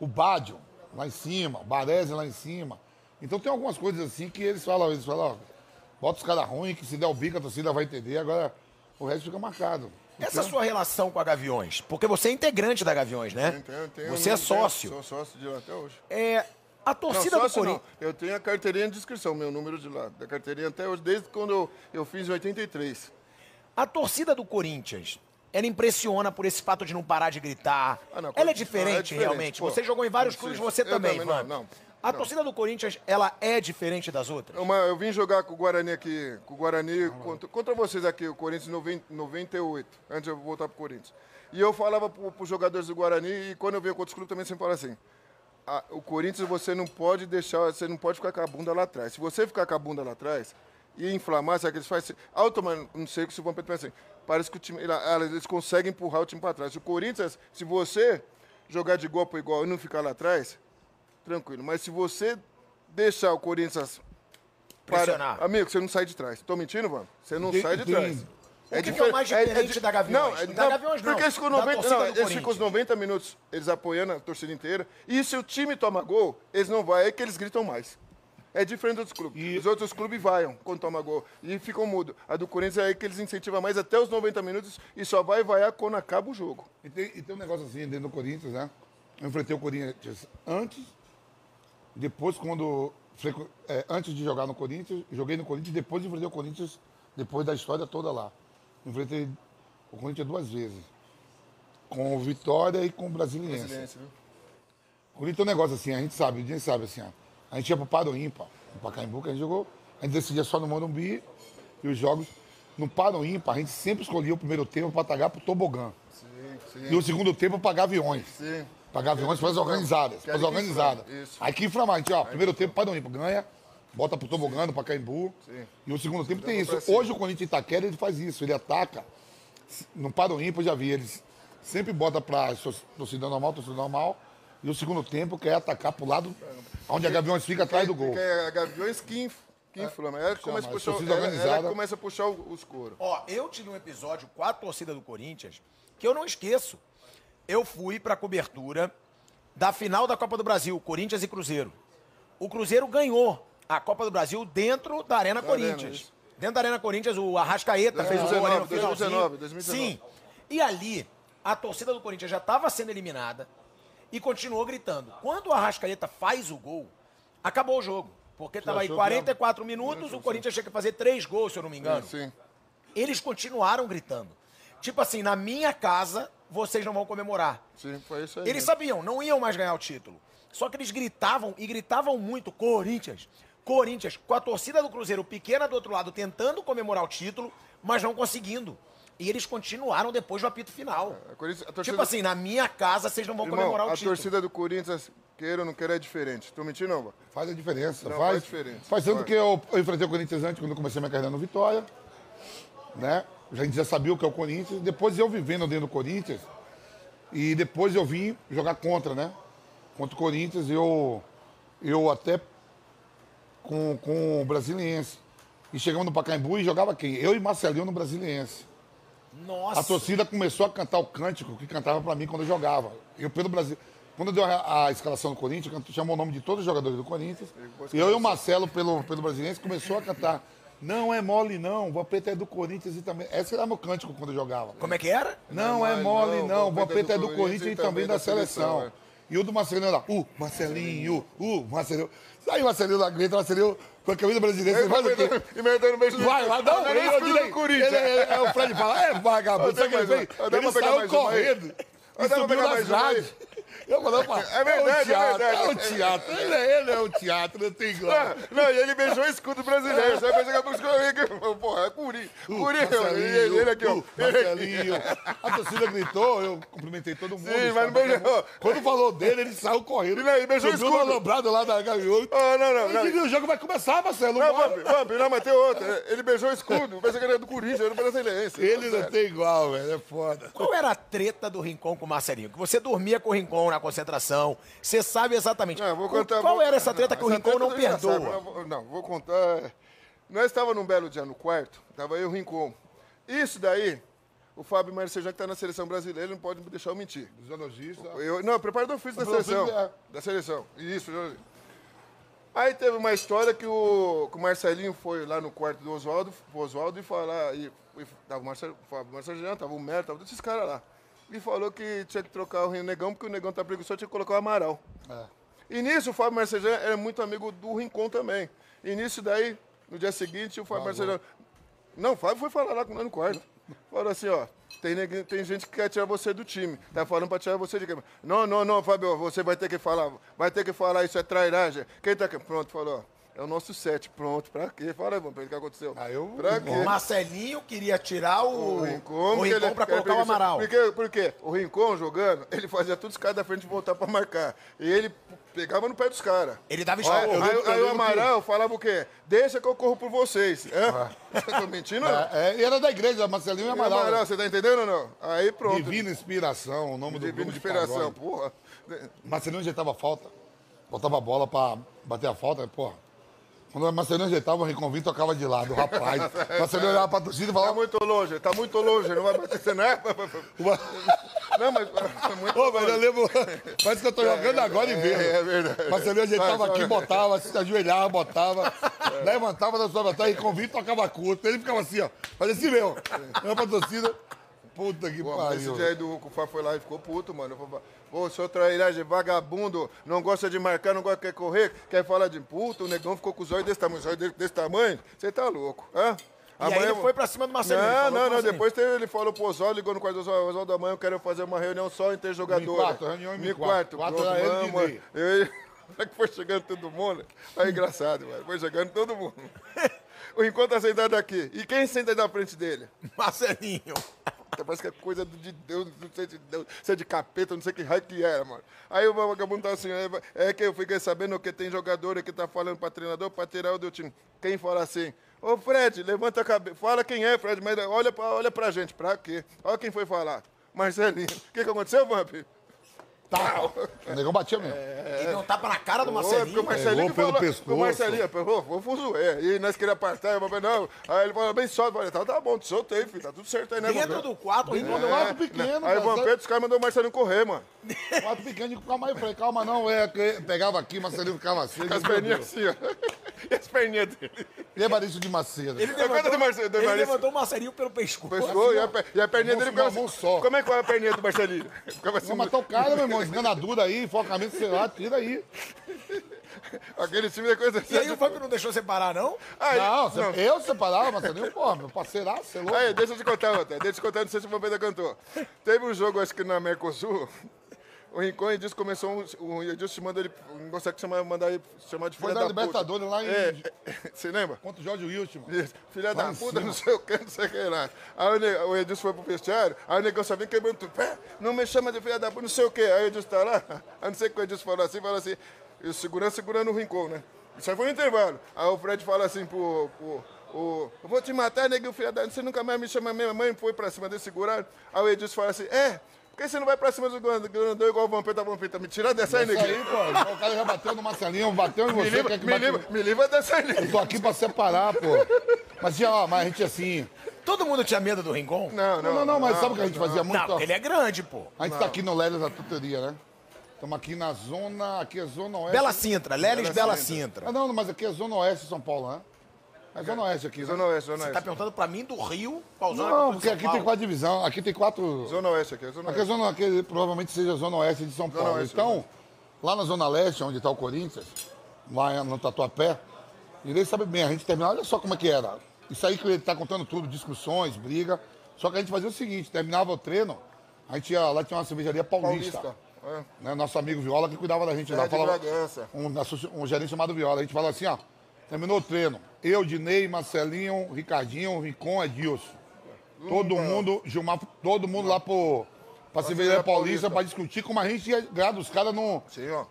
O Bádio, lá em cima, o Baresi lá em cima. Então tem algumas coisas assim que eles falam, eles falam, ó, bota os caras ruins, que se der o bico a torcida vai entender, agora o resto fica marcado. Essa Então, sua relação com a Gaviões, porque você é integrante da Gaviões, né? Tenho, tenho, você é não tenho- sócio. Sou sócio de lá até hoje. É, a Não, torcida do sócio Corinthians. não. Eu tenho a carteirinha de inscrição, meu número de lá. Da carteirinha até hoje, desde quando eu, eu fiz em 83. A torcida do Corinthians, ela impressiona por esse fato de não parar de gritar. Ah, não, ela é ah, diferente, é diferente, realmente. pô. Você jogou em vários Não clubes, você Eu também, também, não, não. A Não. torcida do Corinthians, ela é diferente das outras? Uma- eu vim jogar com o Guarani aqui, com o Guarani contra, contra vocês aqui, o Corinthians em 90 98, antes de eu voltar pro Corinthians. E eu falava pro, pros jogadores do Guarani, e quando eu venho com outros clubes também sempre falo assim, "Ah, o Corinthians você não pode deixar, você não pode ficar com a bunda lá atrás. Se você ficar com a bunda lá atrás e inflamar, sabe o que eles fazem? Automaticamente, não sei se o Vampeta pensa assim, parece que o time, ele- eles conseguem empurrar o time para trás. O Corinthians, se você jogar de igual para igual e não ficar lá atrás, tranquilo. Mas se você deixar o Corinthians Pressionar. Amigo, você não sai de trás. Tô mentindo, mano? Você não Tem- sai de tem- trás. O que que é o diferente- mais diferente di- da Gaviões? Não, é- Da não, Gaviões não, Porque eles ficam da 90, torcida não, eles ficam os 90 minutos, eles apoiando a torcida inteira. E se o time toma gol, eles não vão, é que eles gritam mais. É diferente dos outros clubes. E- Os outros clubes vaiam quando toma gol e ficam mudos. A do Corinthians é aí que eles incentivam mais até os 90 minutos e só vai vaiar quando acaba o jogo. E tem, e tem um negócio assim dentro do Corinthians, né? Eu enfrentei o Corinthians antes, depois quando. é, antes de jogar no Corinthians, joguei no Corinthians, depois enfrentei o Corinthians, depois da história toda lá. Enfrentei o Corinthians duas vezes. Com o Vitória e com o Brasiliense. Viu? O Corinthians é um negócio assim, a gente sabe, a gente sabe assim, ó. A gente ia pro Paro Ímpar, no Pacaembu, que a gente jogou, a gente decidia só no Morumbi e os jogos. No Paro Ímpar, a gente sempre escolhia o primeiro tempo para pagar pro Tobogã. Sim, sim. E o segundo tempo pagar aviões. Sim. Pagar aviões para as organizadas. Para as organizadas. inflama, isso. Aí que inflamar, a gente, ó, primeiro tempo para Ímpar, ganha, bota pro Tobogã, no Pacaembu. Sim. E o segundo tempo tem pra isso. Hoje o Corinthians Itaquera, ele faz isso, ele ataca. No Paro Ímpar, eu já vi, eles sempre bota para torcida normal, torcida normal. E o segundo tempo quer atacar pro lado onde a Gaviões fica atrás do gol. Porque é a Gaviões que, que inflama. Ela começa a a puxar, ela, ela começa a puxar os coros. Ó, eu tive um episódio com a torcida do Corinthians que eu não esqueço. Eu fui pra cobertura da final da Copa do Brasil, Corinthians e Cruzeiro. O Cruzeiro ganhou a Copa do Brasil dentro da Arena Da Arena, Corinthians. isso. dentro da Arena Corinthians, o Arrascaeta fez o gol ali no 2019, finalzinho. 2019, 2019. Sim. E ali, a torcida do Corinthians já estava sendo eliminada e continuou gritando. Quando o Arrascaeta faz o gol, acabou o jogo. Porque estava aí achou que 44 minutos, o Corinthians tinha que fazer três gols, se eu não me engano. Sim. Eles continuaram gritando. Tipo assim, na minha casa, vocês não vão comemorar. Sim, foi isso aí. Eles mesmo. sabiam, não iam mais ganhar o título. Só que eles gritavam e gritavam muito: Corinthians, Corinthians, com a torcida do Cruzeiro pequena do outro lado tentando comemorar o título, mas não conseguindo. E eles continuaram depois do apito final. A Corinthians- a torcida Tipo do- assim, na minha casa vocês não vão Irmão, comemorar o a título. torcida do Corinthians, queira ou não queira, é diferente. Tô mentindo, não? Faz a diferença. Não, faz, faz diferença. Faz tanto que eu, eu enfrentei o Corinthians antes, quando eu comecei minha carreira no Vitória. Né? A gente já sabia o que é o Corinthians. Depois eu vivendo dentro do Corinthians. E depois eu vim jogar contra, né? Contra o Corinthians, eu, eu até com, com o Brasiliense. E chegamos no Pacaembu e jogava quem? Eu e Marcelinho no Brasiliense. Nossa. A torcida começou a cantar o cântico que cantava pra mim quando eu jogava. Eu, pelo Brasil. Quando deu a, a escalação do Corinthians, cantou- chamou o nome de todos os jogadores do Corinthians. E eu e o Marcelo, pelo, pelo Brasiliense, começou a cantar. Não é mole, não. O Vampeta é do Corinthians e também. Esse era meu cântico quando eu jogava. Como é que era? Não, é mole, não. O Vampeta é do Corinthians e também da seleção. E o do Marcelinho era, uh, Marcelinho, uh, Marcelinho. Sai o Marcelinho da Greta, Marcelinho com a camisa brasileira. Você faz o quê? Inventando beijo Vai lá, não, Não, ele, filho direi- do Corinthians. ele- ele- é, o Fred fala, é vagabundo, Dá sabe o que ele dá Ele saiu correndo e Dá subiu nas grades. Eu falei, opa, É verdade, é é o teatro, verdade. é o teatro. Ele é, ele é o teatro, não tem igual. Ah, Não, e ele beijou o escudo brasileiro. Você vai pensar que é eu vi. Porra, é Curi. Uh, Curi, Marcelinho, ele, ele aqui, ó. uh, Ele. Marcelinho. A torcida gritou, eu cumprimentei todo mundo. Sim, mas não beijou. Quando falou dele, ele saiu correndo. E aí, beijou o Subiu escudo. alambrado lá da gaviota. Ah, não, não, não. o jogo vai começar, Marcelo. Não. Vamp, Vamp, não, mas tem outra. Ele beijou o escudo. Pensei que ele era do Corinthians, era do Brasiliense. Ele não tem igual, velho. É foda. Qual era a treta do Rincon com o Marcelinho? Que você dormia com o Rincon na concentração. Você sabe exatamente. Não, vou O- contar, Qual vou- era essa treta que o Rincon não sabe, perdoa? vou- Não, vou contar. Nós estávamos num belo dia no quarto, tava eu e o Rincon. Isso daí, o Fábio Marcejão, que está na seleção brasileira, ele não pode me deixar eu mentir. Eu, não, preparador físico da seleção. físico, Da seleção. Isso. Aí teve uma história que o, que o Marcelinho foi lá no quarto do Oswaldo, Oswaldo e falar. E, e, tava o Marcelo, o Fábio Marcelo, tava o Mero, tava todos esses caras lá. E falou que tinha que trocar o Negão, porque o Negão tá preguiçoso, tinha que colocar o Amaral. É. E nisso o Fábio Marcejan era muito amigo do Rincon também. E nisso daí, no dia seguinte, o Fábio Marcejan. Não, o Fábio foi falar lá com nós no quarto. Falou assim, ó. Tem, tem gente que quer tirar você do time. Tá falando pra tirar você de quem? Não, não, não, Fábio, você vai ter que falar. Vai ter que falar, isso é trairagem. Quem tá aqui? Pronto, falou, ó. É o nosso sete. Pronto, pra quê? Fala aí, vamos ver o que aconteceu. Ah, eu- Pra O quê? Marcelinho queria tirar o, O Rincon, o Rincon pra é colocar o. Amaral. Por quê? Por quê? O Rincon jogando, ele fazia todos os caras da frente voltar pra marcar. E ele pegava no pé dos caras. Ele dava Aí, eu aí- eu aí o lembro que- Amaral falava o quê? Deixa que eu corro por vocês. Hã? Tô mentindo? não? É, é, e era da igreja, Marcelinho e E o Amaral. Amaral, né? você tá entendendo ou não? Aí pronto. Divina Inspiração, o nome do Divina grupo de inspiração, porra. Marcelinho ajeitava a falta. Botava a bola pra bater a falta, porra. Quando o Marcelinho ajeitava, o Riconvim tocava de lado, rapaz. Marcelinho olhava pra torcida e Tá falava... muito longe, tá muito longe, não vai bater, você não é? Não, mas é muito Ô, mas eu lembro... Parece que eu tô jogando agora e vendo. é verdade. Marcelinho ajeitava Vai, aqui, vai. botava, se ajoelhava, botava, levantava da sua batalha, Riconvim tocava curto. Ele ficava assim, ó. Fazia assim mesmo. Olhava pra torcida. Puta que Pô, mas esse pariu. dia aí do Hugo, o Fá foi lá e ficou puto, mano. Pô, seu trairagem, vagabundo, não gosta de marcar, não gosta de correr, quer falar de puto, o negão ficou com os olhos desse tamanho, os olhos desse tamanho, você tá louco, hã? E aí ele foi pra cima do Marcelinho. Não, não, não. Depois teve- ele falou pro Oswaldo, ligou no quarto do Oswaldo, Oswaldo, amanhã eu quero fazer uma reunião só entre jogadores. Mi quarto, reunião em. Quatro vamos, de mano. Eu, Aí que foi chegando todo mundo. Aí engraçado, mano. Foi chegando todo mundo. O encontro tá sentado aqui. E quem senta aí na frente dele? Marcelinho. Parece que é coisa de Deus, não sei de Deus, se é de capeta, não sei que raio que era, mano. Aí o vagabundo tá assim, é, é que eu fiquei sabendo que tem jogador que tá falando pra treinador pra tirar o do time. Quem fala assim, ô Fred, levanta a cabeça, fala quem é, Fred, mas olha pra, olha pra gente, pra quê? Olha quem foi falar. Marcelinho. O que que aconteceu, Vamp? Tá. O negão batia mesmo. Ele não tapa na cara do Ô, é porque o Marcelinho. Marcelinho Pegou pelo falou, pescoço. O Marcelinho, pegou, vou fuzué. E nós queríamos apartar, eu falei, não. Aí ele falou, bem solto. Eu falei, tá, tá bom, te soltei, filho, tá tudo certo aí, né, Dentro do quarto, o Dentro do quarto pequeno, Aí o cara. Vampeta, os caras mandaram o Marcelinho correr, mano. Quatro pequeno, calma aí, eu falei, calma não, é, pegava aqui, Marcelinho ficava assim. Com as perninhas assim, ó. E as perninhas dele. Lembra disso de Macedo. Ele conto levantou, do Marcelinho, do ele Marcelinho. levantou o Marcelinho pelo pescoço. Pescou, e, a, per- e a perninha dele ficava mão assim. só. Como é que foi a perninha do Marcelinho? Ficava assim, Não, mas tá o cara, meu irmão, esganadura aí, focamento, sei lá, tira aí. aquele time da coisa E aí o Fábio não deixou separar, não? Aí, Não, você- eu separava, Marcelinho, pô, meu parceiraço, você é louco. Aí, deixa eu te contar outra. Deixa eu te contar, não sei se o Vampeta cantou. Teve um jogo, acho que na Mercosul. O Rincon Edilson começou. Um, o Edilson mandou ele. Não consegue chamar, mandar ele chamar de filha Foi da da. Libertadores lá em... É, você lembra? Contra o Jorge Wilson. Isso, Filha da puta, não sei o que, não sei o que lá. Aí o, Edilson foi pro vestiário, aí o negão só vem quebrando tudo. Pé, não me chama de filha da puta, não sei o que. Aí o Edilson tá lá, aí não sei o que o Edilson falou assim, falou assim, e o segurança segurando o rincão, né? Isso aí foi no intervalo. Aí o Fred fala assim pro. pro o, eu vou te matar, neguinho, filha da Você nunca mais me chama. Minha mãe foi pra cima dele segurar. Aí o Edilson fala assim: É, por que você não vai pra cima do grandão igual o Vampeta Vampeta? Me tira dessa aí, aí, pô, o cara já bateu no Marcelinho, bateu em Me você, livra, quer que me, bate- livra, me livra dessa aí, Eu tô aqui pra separar, pô. Mas, tinha, ó, mas a gente assim, Todo mundo tinha medo do Rincon? Não, Não, não, não, mas sabe o que a gente fazia muito? Não, ele é grande, pô. A gente tá aqui no Lélis da Tutoria, né? Estamos aqui na zona. Aqui é zona oeste. Bela Sintra, Lelis Bela Bela Sintra. Sintra. Ah, não, mas aqui é zona oeste de São Paulo, né? É zona oeste aqui. né? Zona Oeste, Zona Você tá Oeste. perguntando pra mim do Rio, qual zona Não, porque aqui tem quatro divisões. Aqui tem quatro. Zona Oeste aqui, é Zona Aqui é Oeste. zona, aqui provavelmente seja a zona oeste de São Paulo. oeste, então, lá na zona leste, onde está o Corinthians, lá no Tatuapé, ele sabe bem, a gente terminava, olha só como é que era. Isso aí que ele está contando tudo, discussões, briga. Só que a gente fazia o seguinte, terminava o treino, a gente ia, lá tinha uma cervejaria paulista. Paulista. É. né, nosso amigo Viola que cuidava da gente lá. de Falava, um, um gerente chamado Viola. A gente falava assim, ó, terminou o treino. Eu, Dinei, Marcelinho, Ricardinho, Ricon, Edilson. Todo mundo, Gilmar, todo mundo lá pro, pra cervejaria paulista Paulista. pra discutir como a gente ia ganhar dos caras no, Sim, ó.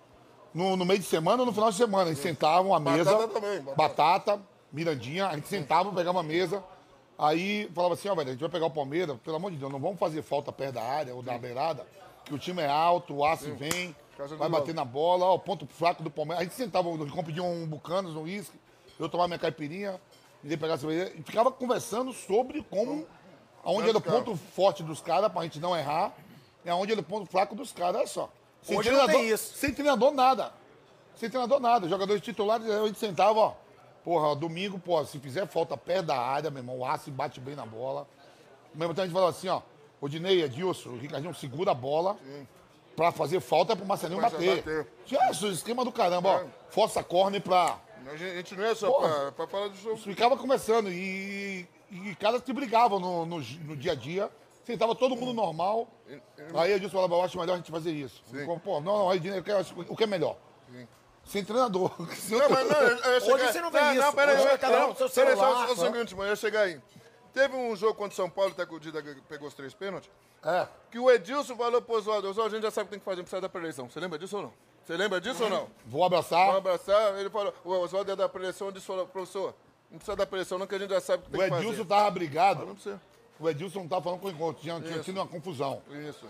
no, no meio de semana ou no final de semana. A gente sentava uma mesa. Batata também, batata. batata, Mirandinha, a gente sentava, pegava uma mesa. Aí falava assim, ó, velho, a gente vai pegar o Palmeiras, pelo amor de Deus, não vamos fazer falta perto da área ou da beirada, que o time é alto, o aço vem, vai bater na bola, ó, o ponto fraco do Palmeiras. A gente sentava, o Ricom pedia um bucanos, um uísque, eu tomava minha caipirinha, ele pegava a cerveja, e ficava conversando sobre como, aonde era o ponto forte dos caras, pra gente não errar, e aonde era o ponto fraco dos caras, olha só. Sem Hoje tem isso. Sem treinador, nada. Sem treinador, nada. Jogadores titulares, a gente sentava, ó. Porra, domingo, pô, se fizer falta perto da área, meu irmão, o Aço bate bem na bola. Ao mesmo tempo a gente falava assim, ó. O Dinei, Edilson, o Ricardinho segura a bola pra fazer falta pro Marcelinho bater. bater. Isso, esquema do caramba, ó. Força corner pra. A gente, não é só Porra. pra, pra falar do jogo. Ficava conversando e, e caras que brigavam no, no, no dia a dia. Sentava todo mundo normal. Aí Edilson falava, eu acho melhor a gente fazer isso. Ficou, Pô, não, não, aí, eu quero- o que é melhor? Sem treinador. Não, mas não, eu, eu chegar... você não vê não, isso. Não, peraí, Hoje eu- é só, só um seguinte, mas eu ia chegar aí. Teve um jogo contra o São Paulo, até que o Dida pegou os três pênaltis, É. que o Edilson falou pro Oswaldo, Oswaldo, a gente já sabe o que tem que fazer, não precisa da preleição. Você lembra disso ou não? Você lembra disso ou não? Vou abraçar. Vamos abraçar, ele falou, o Oswaldo ia dar preleição, ele falou, professor, não precisa dar preleição não, que a gente já sabe o que tem O que fazer. Edilson tava brigado. Não precisa. O Edilson não tava falando com o encontro. Tinha, tinha tido uma confusão. Isso.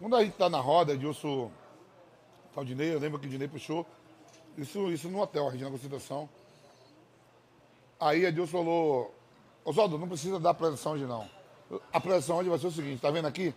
Quando a gente tá na roda, Edilson. Tá o Dinei, eu lembro que o Dinei puxou. Isso, isso no hotel, a gente na concentração. Aí Edilson falou: Oswaldo, não precisa dar preleção hoje não. A preleção hoje vai ser o seguinte: tá vendo aqui?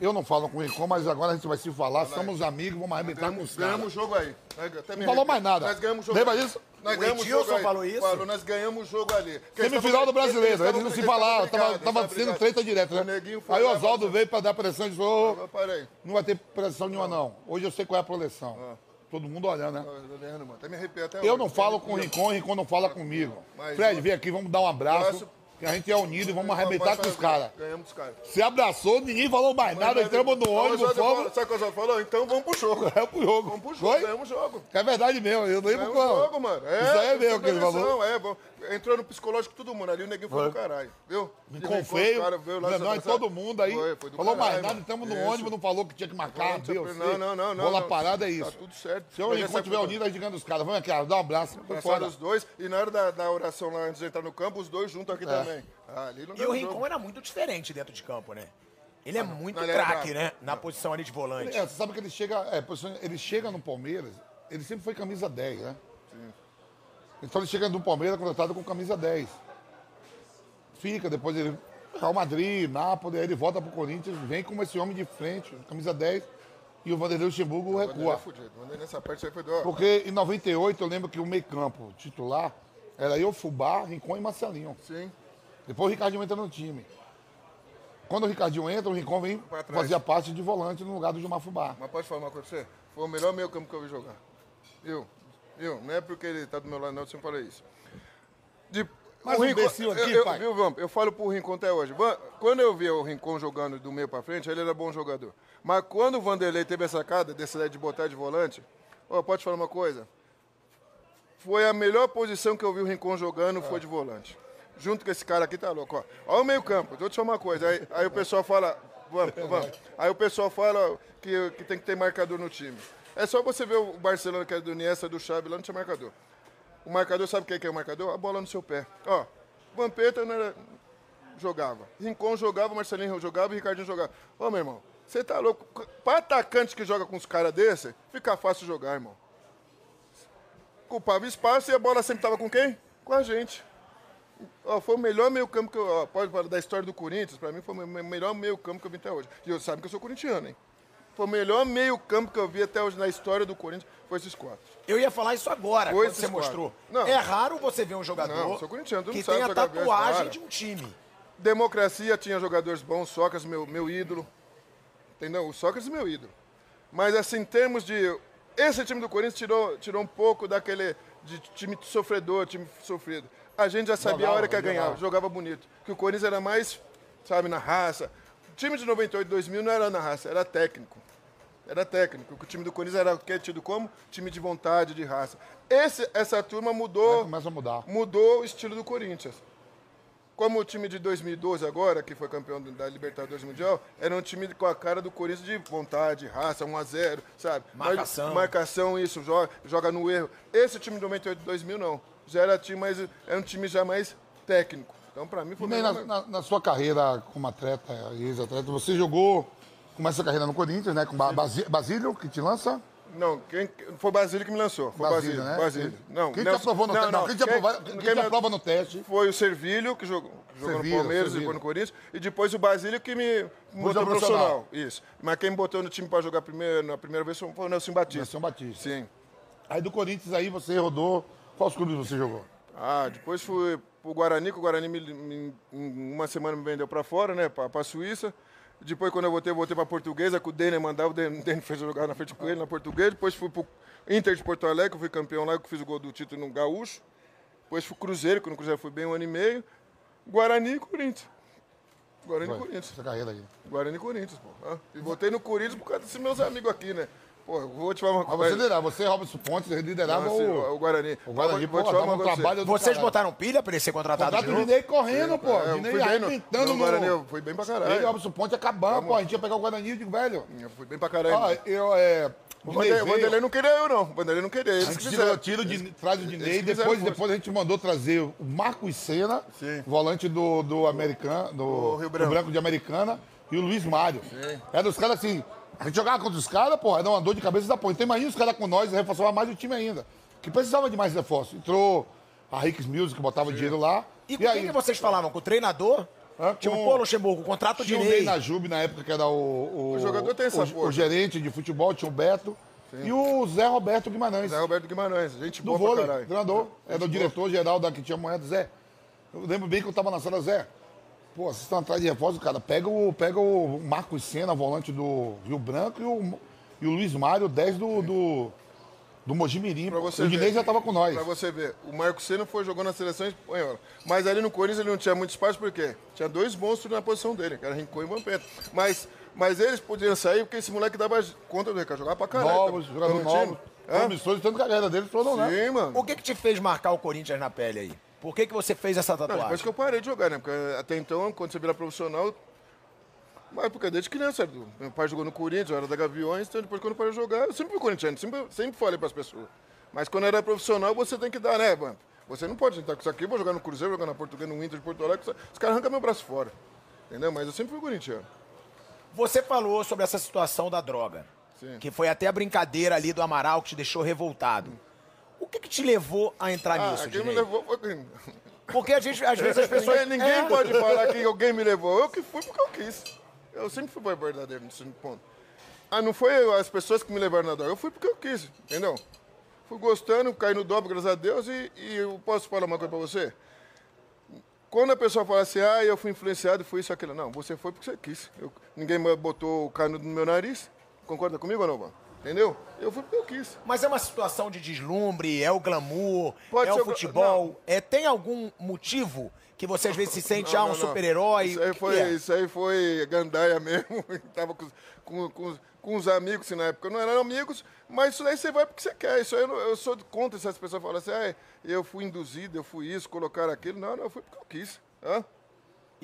Eu não falo com o Rincon, mas agora a gente vai se falar. Somos amigos, vamos arrebentar com os Ganhamos, ganhamos caras. o jogo aí. Até Não falou mais nada. Nós ganhamos o jogo. Lembra disso? Nós O ganhamos o Edilson jogo aí. falou isso? Falou, nós ganhamos o jogo ali. Semifinal do brasileiro, eles não se brigados, tava, tava sendo treta direto, O né? foi Aí o Oswaldo veio pra dar pressão e disse: "Ô, "Ô, Parei. não vai ter pressão nenhuma não. Hoje eu sei qual é a preleção. Todo mundo olhando, né? Tô olhando, mano. Até me arrepio até Eu hoje. não falo com o Rincon, o Rincon não fala comigo. Fred, vem aqui, vamos dar um abraço. Que a gente é unido e vamos arrebentar com os caras. Ganhamos os caras. Se abraçou, ninguém falou mais nada, entramos no ônibus, fomos. Sabe o que o Oswaldo falou? Então vamos pro jogo. É pro jogo. Vamos pro jogo, ganhamos o jogo. É verdade mesmo, eu lembro quando. jogo, mano. É, Isso aí é mesmo que ele falou. É, bom. Entrou no psicológico todo mundo ali, o neguinho foi Foi. do caralho, viu? Os feio, caras, veio lá, nós, se todo mundo aí. Foi, foi do falou mais caralho, nada, mano. estamos no ônibus, não falou que tinha que marcar, Não, viu? não, não, não, não. Bola não. parada é isso. Tá tudo certo. Se o Mas Rincon essa estiver época- unido, a gente ganha os caras. Vamos aqui, dá um abraço. Fora. os dois e na hora da, da oração lá antes de entrar no campo, os dois juntos aqui também. Ah, ali não E o. Rincon era muito diferente dentro de campo, né? Ele é muito ele era craque, né? Na posição ali de volante. É, você sabe que ele chega, é, ele chega no Palmeiras, ele sempre foi camisa 10, né? Então ele chega no Palmeiras contratado com camisa 10. Fica, depois ele. Real Madrid, Nápoles, aí ele volta pro Corinthians, vem como esse homem de frente, camisa 10, e o Vanderlei Luxemburgo é recua. fudido. Vanderlei nessa parte aí foi do... Porque em 98 eu lembro que o meio-campo titular era eu, Fubá, Rincon e Marcelinho. Sim. Depois o Ricardinho entra no time. Quando o Ricardinho entra, o Rincon vem fazer a parte de volante no lugar do Gilmar Fubá. Mas pode falar uma coisa pra você? Foi o melhor meio campo que eu vi jogar. Viu? Viu? Não é porque ele tá do meu lado, não, eu sempre falei isso. De... Mais um imbecil aqui, eu, eu, pai. Viu, Vamp? Eu falo pro Rincon até hoje. Quando eu via o Rincon jogando do meio pra frente, ele era bom jogador. Mas quando o Vanderlei teve essa sacada, desse ideia de botar de volante, ó, pode falar uma coisa? Foi a melhor posição que eu vi o Rincon jogando, foi de volante. Junto com esse cara aqui, tá louco, ó. Olha o meio campo, vou te falar uma coisa. Aí, aí o pessoal fala, vamos, vamos. Aí o pessoal fala que, que tem que ter marcador no time. É só você ver o Barcelona, que é do Iniesta, do Xavi, lá não tinha marcador. O marcador, sabe o que é que é o marcador? A bola no seu pé. Ó, Vampeta era- jogava. Rincon jogava, Marcelinho jogava e Ricardinho jogava. Ô, meu irmão, você tá louco? Pra atacante que joga com os caras desse, fica fácil jogar, irmão. Culpava espaço e a bola sempre tava com quem? Com a gente. Ó, foi o melhor meio campo que eu. Ó, pode falar da história do Corinthians, pra mim foi o me- melhor meio campo que eu vi até hoje. E eu sabe que eu sou corintiano, hein? Foi o melhor meio campo que eu vi até hoje na história do Corinthians, foi esses quatro. Eu ia falar isso agora, Foi quando você quatro. mostrou. Não. É raro você ver um jogador Não, sou corintiano, que tem a tatuagem de um time. Democracia tinha jogadores bons, Sócrates, meu, meu ídolo. Entendeu? O Sócrates meu ídolo. Mas, assim, em termos de. Esse time do Corinthians tirou, tirou um pouco daquele de time sofredor, time sofrido. A gente já sabia a hora que ia ganhar, jogava. jogava bonito. Que o Corinthians era mais, sabe, na raça. O time de 98, 2000 não era na raça, era técnico. Era técnico. O time do Corinthians era que é tido como time de vontade, de raça. Esse, essa turma mudou começa a mudar. mudou o estilo do Corinthians. Como o time de 2012 agora, que foi campeão da Libertadores Mundial, era um time com a cara do Corinthians de vontade, raça, 1 a 0 sabe? Marcação. Mas- marcação, isso, joga, joga no erro. Esse time de 98 2000 não. Já era, time mais, era um time já mais técnico. Então, pra mim, foi E melhor. na, na- na sua carreira como atleta, ex-atleta, você jogou, começa a carreira no Corinthians, né? Com Ba- Basílio, que te lança. Não, quem, foi Basílio que me lançou. Foi Basílio, Basílio, né? Basílio. Não, Quem te Nelson- aprovou no teste? Não, quem te aprova- quem te me- aprova no teste? Foi o Servilho, que jogou, jogou Servilho, no Palmeiras, Servilho. depois no Corinthians, e depois o Basílio que me botou no profissional. profissional. Isso. Mas quem me botou no time para jogar primeiro, na primeira vez foi o Nelson Batista. Nelson Batista. Sim. Aí do Corinthians aí você rodou. Quais clubes você jogou? Ah, depois fui pro Guarani, que o Guarani me, me- em uma semana me vendeu para fora, né, para a Suíça. Depois, quando eu voltei, eu voltei para Portuguesa, que o Denner mandava, o Denner fez jogar na frente com ele, na Portuguesa. Depois fui pro Inter de Porto Alegre, que eu fui campeão lá, que eu fiz o gol do título no Gaúcho. Depois fui Cruzeiro, que no Cruzeiro fui bem um ano e meio. Guarani e Corinthians. Guarani e Corinthians. Essa carreira aí. Guarani e Corinthians, pô. Ah, E voltei no Corinthians por causa desses meus amigos aqui, né? Pô, eu vou te falar uma Mas você coisa. liderava, você, Robson Pontes, liderava Não, assim, o, o Guarani. o Guarani. Vou Pô, uma um coisa trabalho do Vocês caralho. botaram pilha pra ele ser contratado Contrato de de novo? Dinei correndo, pô. É, Dinei fui bem no, arrebentando no. Guarani, eu fui bem pra Ele e o caralho. Robson Ponte acabando, pô. A gente ia pegar o Guarani, eu digo, velho. Eu fui bem pra caralho. Ó, eu, é... o Vanderlei, não queria eu, não. O Vanderlei não queria. Eles A que gente fizeram. tira, tira o Dinei, traz o Dinei, fizeram depois, depois a gente mandou trazer o Marcos Senna, Sim. volante do, do Americano, do, Rio do Branco. Branco de Americana, e o Luiz Mário. Era os caras assim, a gente jogava contra os caras, porra, era uma dor de cabeça da porra. Então imagina os caras com nós, reforçava mais o time ainda. Que precisava de mais reforço. Entrou a Ricks Music, que botava dinheiro lá. E com quem que vocês falavam? Com o treinador? Hã? Tipo, Com- pô, Luxemburgo, contrato de Tinha o na Jube na época, que era o. O, O jogador tem essa o, força. o gerente de futebol, tinha o Beto. E o Zé Roberto Guimarães. Zé Roberto Guimarães, gente do boa pra vôlei, caralho. treinador. Era o diretor-geral da que tinha moeda, Zé. Eu lembro bem que eu tava na sala, Zé. Pô, vocês estão atrás de reforço, cara. Pega o, pega o Marcos Senna, volante do Rio Branco, e o, e o Luiz Mário, 10 do, do, do Mojimirim. Pra você O Dinei já tava com nós. Pra você ver, o Marco Senna foi jogando na seleção espanhola. Mas ali no Corinthians ele não tinha muito espaço, por quê? Tinha dois monstros na posição dele, que era Rincon e Vampeta. Mas, mas eles podiam sair porque esse moleque dava conta do recado, jogava pra caralho. Novos, Tá- jogador no time. novos. Hã? Promissores, tanto que a carreira deles foram, né? Sim, mano. O que que te fez marcar o Corinthians na pele aí? Por que que você fez essa Não, tatuagem? depois que eu parei de jogar, né? Porque até então, quando você vira profissional. Mas porque desde criança, meu pai jogou no Corinthians, eu era da Gaviões, então depois quando eu parei de jogar, eu sempre fui corintiano, sempre, sempre falei pras pessoas. Mas quando era profissional, você tem que dar, né, mano? Você não pode estar com isso aqui, vou jogar no Cruzeiro, jogar na Portuguesa, no Inter de Porto Alegre, os caras arrancam meu braço fora. Entendeu? Mas eu sempre fui corintiano. Você falou sobre essa situação da droga. Sim. Que foi até a brincadeira ali do Amaral que te deixou revoltado. Que que te levou a entrar Ah, nisso, quem me levou foi? Porque a gente, às vezes as pessoas... Ninguém, ninguém É. pode falar que alguém me levou. Eu que fui porque eu quis. Eu sempre fui verdadeiro nesse ponto. Ah, não foi as pessoas que me levaram na droga. Eu fui porque eu quis, entendeu? Fui gostando, caí no dobro, graças a Deus. E, e eu posso falar uma coisa pra você? Quando a pessoa fala assim, ah, eu fui influenciado, fui isso, aquilo. Não, você foi porque você quis. Eu- ninguém botou o canudo no meu nariz. Concorda comigo ou não, mano? Entendeu? Eu fui porque eu quis. Mas é uma situação de deslumbre, é o glamour, Pode é o futebol. É, tem algum motivo que você às vezes se sente Não, ah, um super-herói? Isso aí foi, é? isso aí foi gandaia mesmo. Tava com, com, com, com os amigos, assim, na época não eram amigos, mas isso aí você vai porque você quer. Isso aí eu, eu sou contra essas pessoas falam assim, ah, eu fui induzido, eu fui isso, colocar aquilo. Não, não, eu fui porque eu quis. Hã?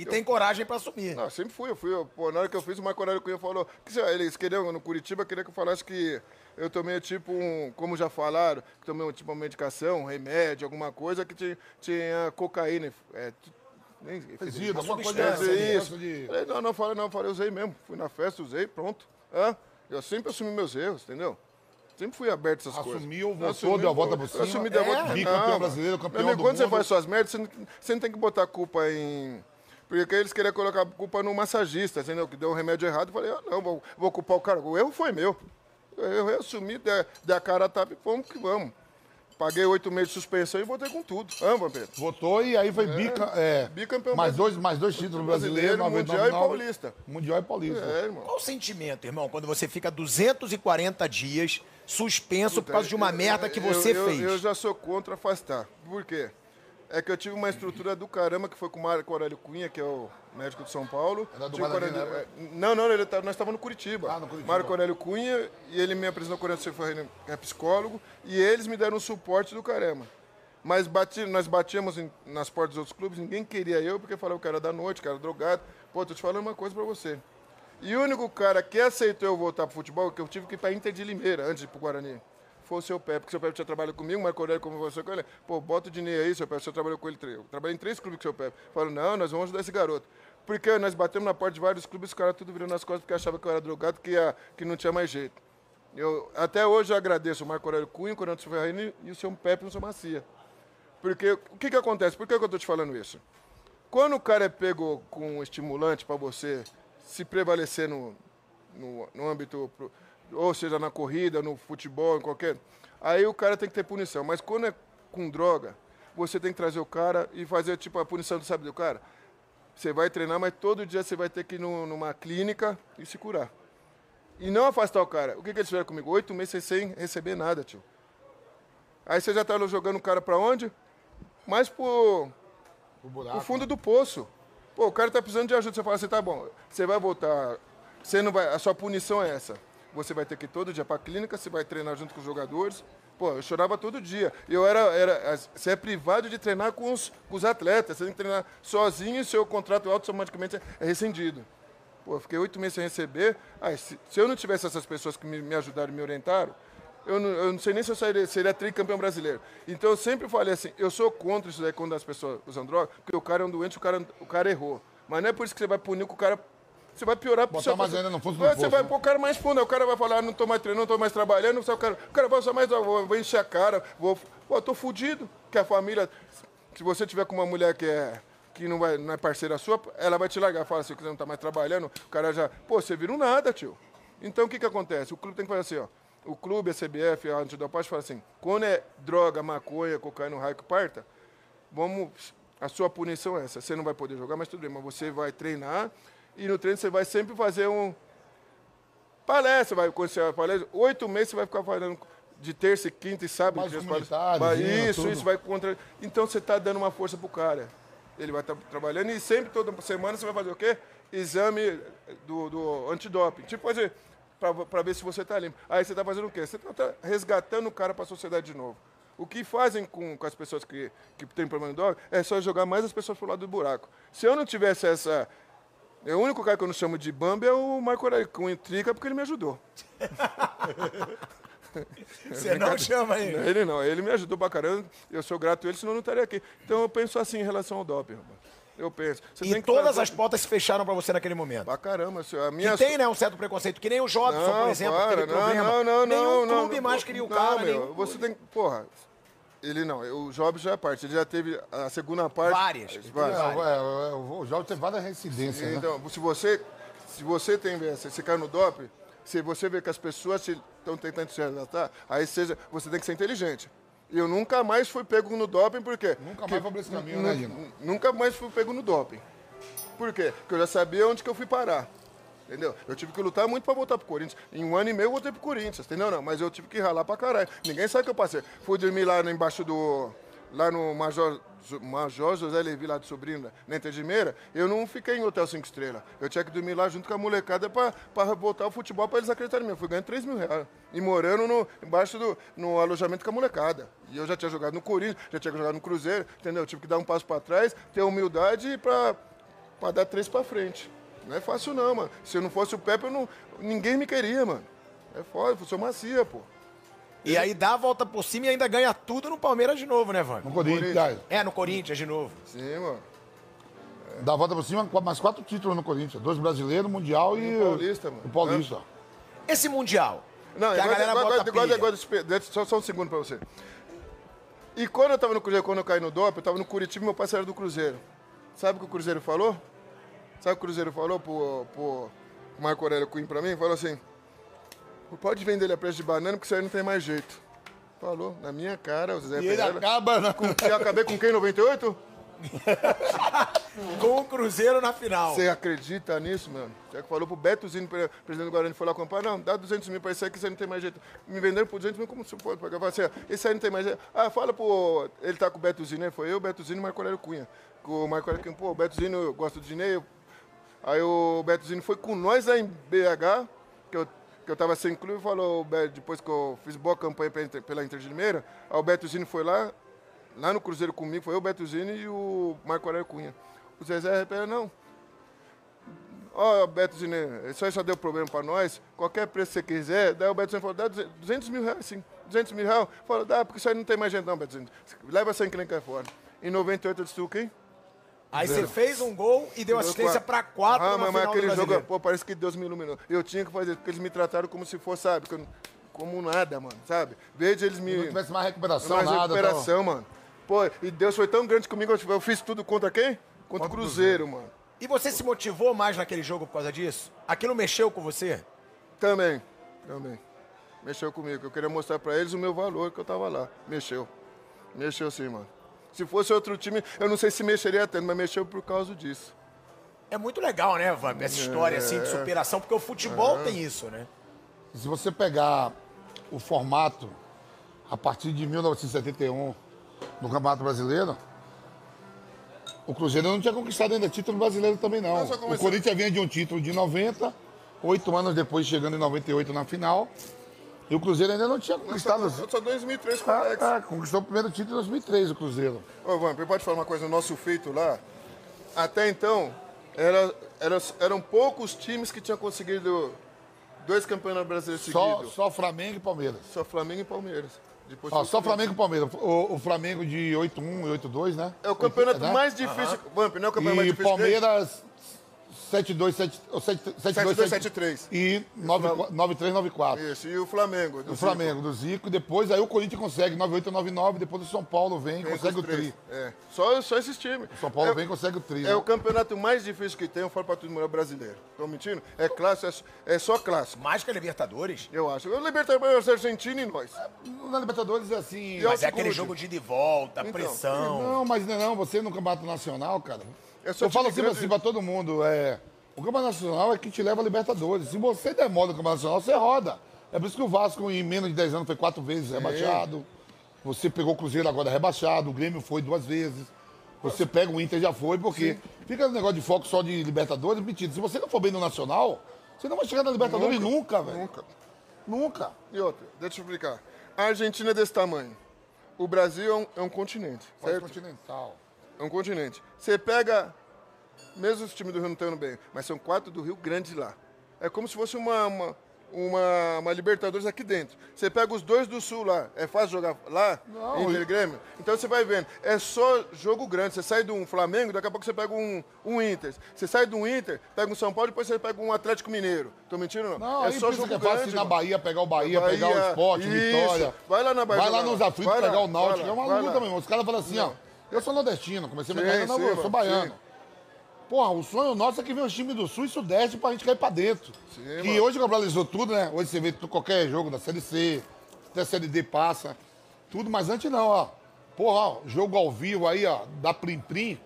E tem coragem pra assumir. Não, sempre fui, eu fui. eu- pô, na hora que eu fiz, o Marco Aurélio Cunha falou. Que, sei lá, eles queriam, no Curitiba, queria que eu falasse que eu tomei tipo um, como já falaram, que tomei um, tipo uma medicação, um remédio, alguma coisa que tinha, tinha cocaína. É, nem, Resíduo, alguma coisa é né? isso. de- Falei, não, não, falei, não, falei, usei mesmo. Fui na festa, usei, pronto. Hã? Eu sempre assumi meus erros, entendeu? Sempre fui aberto a essas coisas. Assumiu, voltou, deu a volta por cima. Assumi, deu a volta É, por bicampeão cima. brasileiro, campeão Meu amigo, do quando você mundo. faz suas merdas, você não, você não tem que botar a culpa em... Porque eles queriam colocar a culpa no massagista, entendeu? Que deu um remédio errado. Eu falei, ah, não, vou, vou culpar o cara. O erro foi meu. Eu, eu assumi, dei, dei a cara a tapa e vamos que vamos. Paguei oito meses de suspensão e voltei com tudo. Ah, Vampiro. Votou e aí foi bica, é, Bicampeão mais, brasileiro. dois, mais dois títulos Brasileiro, brasileiros. Mundial e 99, Paulista. Mundial e Paulista. É, irmão. Qual o sentimento, irmão, quando você fica 240 dias suspenso por causa de uma Eu- merda que eu- você eu, fez? Eu já sou contra afastar. Por quê? É que eu tive uma estrutura do caramba que foi com o Marco Aurélio Cunha, que é o médico de São Paulo. Era do o Guarani, Aurélio- né? é, Não, não, ele tá- nós estávamos no Curitiba. Ah, no Curitiba. Marco Aurélio Cunha, e ele me apresentou o Corinthians Ferreira, que é psicólogo, e eles me deram um suporte do caramba. Mas bati- nós batíamos em- nas portas dos outros clubes, ninguém queria eu, porque falava que era da noite, que era drogado. Pô, tô te falando uma coisa pra você. E o único cara que aceitou eu voltar pro futebol, que eu tive que ir pra Inter de Limeira, antes de ir pro Guarani, foi o seu Pepe, porque o seu Pepe tinha trabalhado comigo, Marco Aurélio conversou com ele. Pô, bota o Dinei aí, seu Pepe, você trabalhou com ele. Eu trabalhei em três clubes com o seu Pepe. Falaram, não, nós vamos ajudar esse garoto. Porque nós batemos na porta de vários clubes, os caras tudo virando as costas porque achavam que eu era drogado, que, ia, que não tinha mais jeito. Eu, até hoje eu agradeço o Marco Aurélio Cunha, o Corinthians Ferreira e o seu Pepe e o seu Macia. Porque o que, que acontece? Por que, que eu estou te falando isso? Quando o cara é pego com um estimulante para você se prevalecer no, no, no âmbito, ou seja, na corrida, no futebol, em qualquer. Aí o cara tem que ter punição. Mas quando é com droga, você tem que trazer o cara e fazer tipo a punição do sabe do cara. Você vai treinar, mas todo dia você vai ter que ir no- numa clínica e se curar. E não afastar o cara. O que, que eles fizeram comigo? Oito meses sem receber nada, tio. Aí você já tá jogando o cara para onde? Mais pro, O buraco. fundo do poço. Pô, o cara tá precisando de ajuda. Você fala assim, tá bom, você vai voltar. Você não vai. A sua punição é essa. Você vai ter que ir todo dia pra clínica, você vai treinar junto com os jogadores. Pô, eu chorava todo dia. Eu era. era você é privado de treinar com os, com os atletas. Você tem que treinar sozinho e seu contrato automaticamente é rescindido. Pô, eu fiquei oito meses sem receber. Aí, se, se eu não tivesse essas pessoas que me, me ajudaram e me orientaram, eu não, eu não sei nem se eu seria, seria tricampeão brasileiro. Então eu sempre falei assim, eu sou contra isso daí quando as pessoas usam droga, porque o cara é um doente, o cara, o cara errou. Mas não é por isso que você vai punir que o cara. Você vai piorar pro Botar mais ainda no fundo do Você poço, vai né? pôr o cara mais fundo, o cara vai falar, "Ah, não tô mais treinando, não tô mais trabalhando, o cara, o cara vai só mais, vou, vou encher a cara, vou. Pô, eu tô fudido. Que a família. Se você tiver com uma mulher que é. Que não, vai, não é parceira sua, ela vai te largar. Fala assim, que você não tá mais trabalhando, o cara já. Pô, você vira um nada, tio. Então o que que acontece? O clube tem que fazer assim, ó. O clube, a CBF, a antidopagem fala assim: quando é droga, maconha, cocaína, raio que parta, vamos. A sua punição é essa. Você não vai poder jogar, mas tudo bem, mas você vai treinar e no treino você vai sempre fazer um. Palestra, vai acontecer a palestra. Oito meses você vai ficar fazendo de terça, e quinta e sábado. Mais Vai- indo, Isso, tudo. isso vai contra. Então você está dando uma força pro cara. Ele vai estar trabalhando e sempre, toda semana, você vai fazer o quê? Exame do, do antidoping. Tipo fazer. Para ver se você está limpo. Aí você está fazendo o quê? Você está resgatando o cara para a sociedade de novo. O que fazem com, com as pessoas que, que têm problema de droga é só jogar mais as pessoas pro lado do buraco. Se eu não tivesse essa. O único cara que eu não chamo de Bambi é o Marco Aurélio Cunha Trica, porque ele me ajudou. Você não chama ele. Ele não, ele me ajudou pra caramba. Eu sou grato a ele, senão eu não estaria aqui. Então eu penso assim em relação ao doping, rapaz. Eu penso. Você E que todas trazer- as portas se fecharam pra você naquele momento. Pra caramba, senhor. a Que minha tem, né, um certo preconceito, que nem o Jobson, por exemplo, para, não, problema. não, não, Nenhum não, clube não, mais queria o não, cara, meu, nenhum Você tem que. Porra, ele não. O Jobs já é parte. Ele já teve a segunda parte. Várias. Várias. É, é, é, o Jovem tem várias residências, né? Então, se você, se você tem, você, você cai no doping, se você vê que as pessoas estão tentando te resgatar, aí seja, você tem que ser inteligente. E eu nunca mais fui pego no doping, por quê? Nunca mais foi por esse caminho, né, Nunca mais fui pego no doping. Por quê? Porque eu já sabia onde que eu fui parar. Entendeu? Eu tive que lutar muito pra voltar pro Corinthians. Em um ano e meio eu voltei pro Corinthians, entendeu? Não, mas eu tive que ralar pra caralho. Ninguém sabe que eu passei. Fui dormir lá embaixo do. Lá no Major, Major José Levi, lá de Sobrinho, na Inter de Meira, eu não fiquei em hotel 5 estrelas. Eu tinha que dormir lá junto com a molecada pra voltar ao futebol pra eles acreditarem em mim. Eu fui ganhando 3 mil reais. E morando no, embaixo do no alojamento com a molecada. E eu já tinha jogado no Corinthians, já tinha jogado no Cruzeiro, entendeu? Eu tive que dar um passo pra trás, ter humildade pra dar três pra frente. Não é fácil não, mano. Se eu não fosse o Pepe, eu não, ninguém me queria, mano. É foda, eu sou macia, pô. E aí dá a volta por cima e ainda ganha tudo no Palmeiras de novo, né, Vânia? No Corinthians. É, no Corinthians de novo. Sim, mano. Dá a volta por cima, mais quatro títulos no Corinthians. Dois brasileiros, Mundial e... E o Paulista, mano. O Paulista. Esse Mundial, Não, que a agora, galera agora, bota agora, agora, agora, só, só um segundo pra você. E quando eu tava no Cruzeiro, quando eu caí no DOP, eu tava no Curitiba e meu parceiro era do Cruzeiro. Sabe o que o Cruzeiro falou? Sabe o que o Cruzeiro falou pro, pro Marco Aurélio Cunha pra mim? Falou assim, pode vender ele a preço de banana porque isso aí não tem mais jeito. Falou, na minha cara, o Zé E ele acaba. né? Eu acabei com quem, 98? Com o Cruzeiro na final. Você acredita nisso, mano? Você que falou pro Betozinho, pre- presidente do Guarani, foi lá comprar, não, dá 200 mil pra esse aí que você não tem mais jeito. Me venderam por 200 mil, como se pode pagar? Assim, esse aí não tem mais jeito. Ah, fala pro... Ele tá com o Betozinho, né? Foi eu, o Betozinho e o Marco Aurélio Cunha. Com o Marco Aurélio Cunha, pô, o Betozinho, eu gosto do Dinei. eu- Aí o Betozinho foi com nós lá em BH, que eu, que eu tava sem clube, falou, depois que eu fiz boa campanha pela Inter, de Limeira, aí o Betozinho foi lá, lá no Cruzeiro comigo, foi eu, o Betozinho e o Marco Aurélio Cunha. O Zezé Repera, não, Ó, Beto Zine, isso aí só deu problema pra nós. Qualquer preço que você quiser, daí o Beto Zine falou, dá 200 mil reais, sim. 200 mil reais. Falou, dá, porque isso aí não tem mais gente não, Beto Zine. Leva que cai fora. Em 98 eu disse, o quê? Aí você fez um gol e deu assistência pra quatro Ah, na mas, final mas do aquele jogo, pô, parece que Deus me iluminou. Eu tinha que fazer, porque eles me trataram como se fosse, sabe, como nada, mano, sabe? Veja eles me... Se não tivesse mais recuperação, mais nada. recuperação, mano. Pô, e Deus foi tão grande comigo, eu eu fiz tudo contra quem? Contra o Cruzeiro, mano. E você se motivou mais naquele jogo por causa disso? Aquilo mexeu com você? Também, também. Mexeu comigo. Eu queria mostrar pra eles o meu valor que eu tava lá. Mexeu. Mexeu sim, mano. Se fosse outro time, eu não sei se mexeria tanto, mas mexeu por causa disso. É muito legal, né, Vamp? Essa história assim de superação, porque o futebol tem isso, né? Se você pegar o formato a partir de 1971 no Campeonato Brasileiro, o Cruzeiro não tinha conquistado ainda título brasileiro também não. O Corinthians vinha de um título de 90, oito anos depois chegando em 98 na final. E o Cruzeiro ainda não tinha conquistado. Só, só 2003 com o Ah, Alex. ah, conquistou o primeiro título em 2003 o Cruzeiro. Ô, Vamp, pode falar uma coisa? O nosso feito lá, até então, era, era, eram poucos times que tinham conseguido dois campeonatos brasileiros seguidos. só Flamengo e Palmeiras. Só Flamengo e Palmeiras. Depois Ó, só Flamengo e Palmeiras. O, o Flamengo de 8-1 e 8-2, né? É o campeonato mais difícil. Vamp, não é o campeonato mais E difícil. que tem? Palmeiras 7-2, 7 7-2, 7-3. E 9-3, 9-4. Isso, e o Flamengo. do O Flamengo, do Zico. E depois aí o Corinthians consegue 9-8, 9-9. Depois o São Paulo vem e Zico, consegue o tri. É, só, só esses times. O São Paulo é, vem e consegue o tri. É né? o campeonato mais difícil que tem, eu falo pra todo mundo, é brasileiro. Tô mentindo? É clássico, é, é só clássico, Mais que a Libertadores. eu acho. O Libertadores é Argentina e nós. Na Libertadores é assim. Mas é aquele jogo de ida e volta, Então, pressão. Não, mas não, é não, você no Campeonato Nacional, cara. É só eu falo sempre grande. assim pra todo mundo, é. O Campeonato Nacional é que te leva a Libertadores. Se você demora no Campeonato Nacional, você roda. É por isso que o Vasco, em menos de 10 anos, foi quatro vezes rebaixado. Você pegou o Cruzeiro agora rebaixado, o Grêmio foi duas vezes. Você pega o Inter já foi, porque fica no negócio de foco só de Libertadores, mentira. Se você não for bem no Nacional, você não vai chegar na Libertadores nunca, velho. Nunca. Nunca. E outra, deixa eu explicar. A Argentina é desse tamanho. O Brasil é um, é um continente, certo? continental. É um continente. Você pega, mesmo os times do Rio não estão indo bem, mas são quatro do Rio Grande lá. É como se fosse uma, uma, uma, uma Libertadores aqui dentro. Você pega os dois do Sul lá, é fácil jogar lá, Não, Inter e Grêmio? Então você vai vendo, é só jogo grande. Você sai de um Flamengo, daqui a pouco você pega um, um Inter. Você sai de um Inter, pega um São Paulo, depois você pega um Atlético Mineiro. Tô mentindo ou não? Não, é só jogo que é fácil grande. ir na. Bahia, pegar o Bahia, Bahia, pegar o esporte. Vitória. Vai lá na Bahia Vai lá nos lá. aflitos pegar lá, o Náutico. vai É lá, uma luta, lá. meu irmão. Os caras falam assim, ó. Eu sou nordestino, comecei a Sim, minha carreira, eu sou baiano. sim. Porra, o sonho nosso é que venha um time do Sul e Sudeste pra gente cair pra dentro. Sim, que mano. hoje globalizou tudo, né? Hoje você vê qualquer jogo da Série C, até a Série D passa, tudo, mas antes não, ó. Porra, ó, jogo ao vivo aí, ó, da Plim Plim,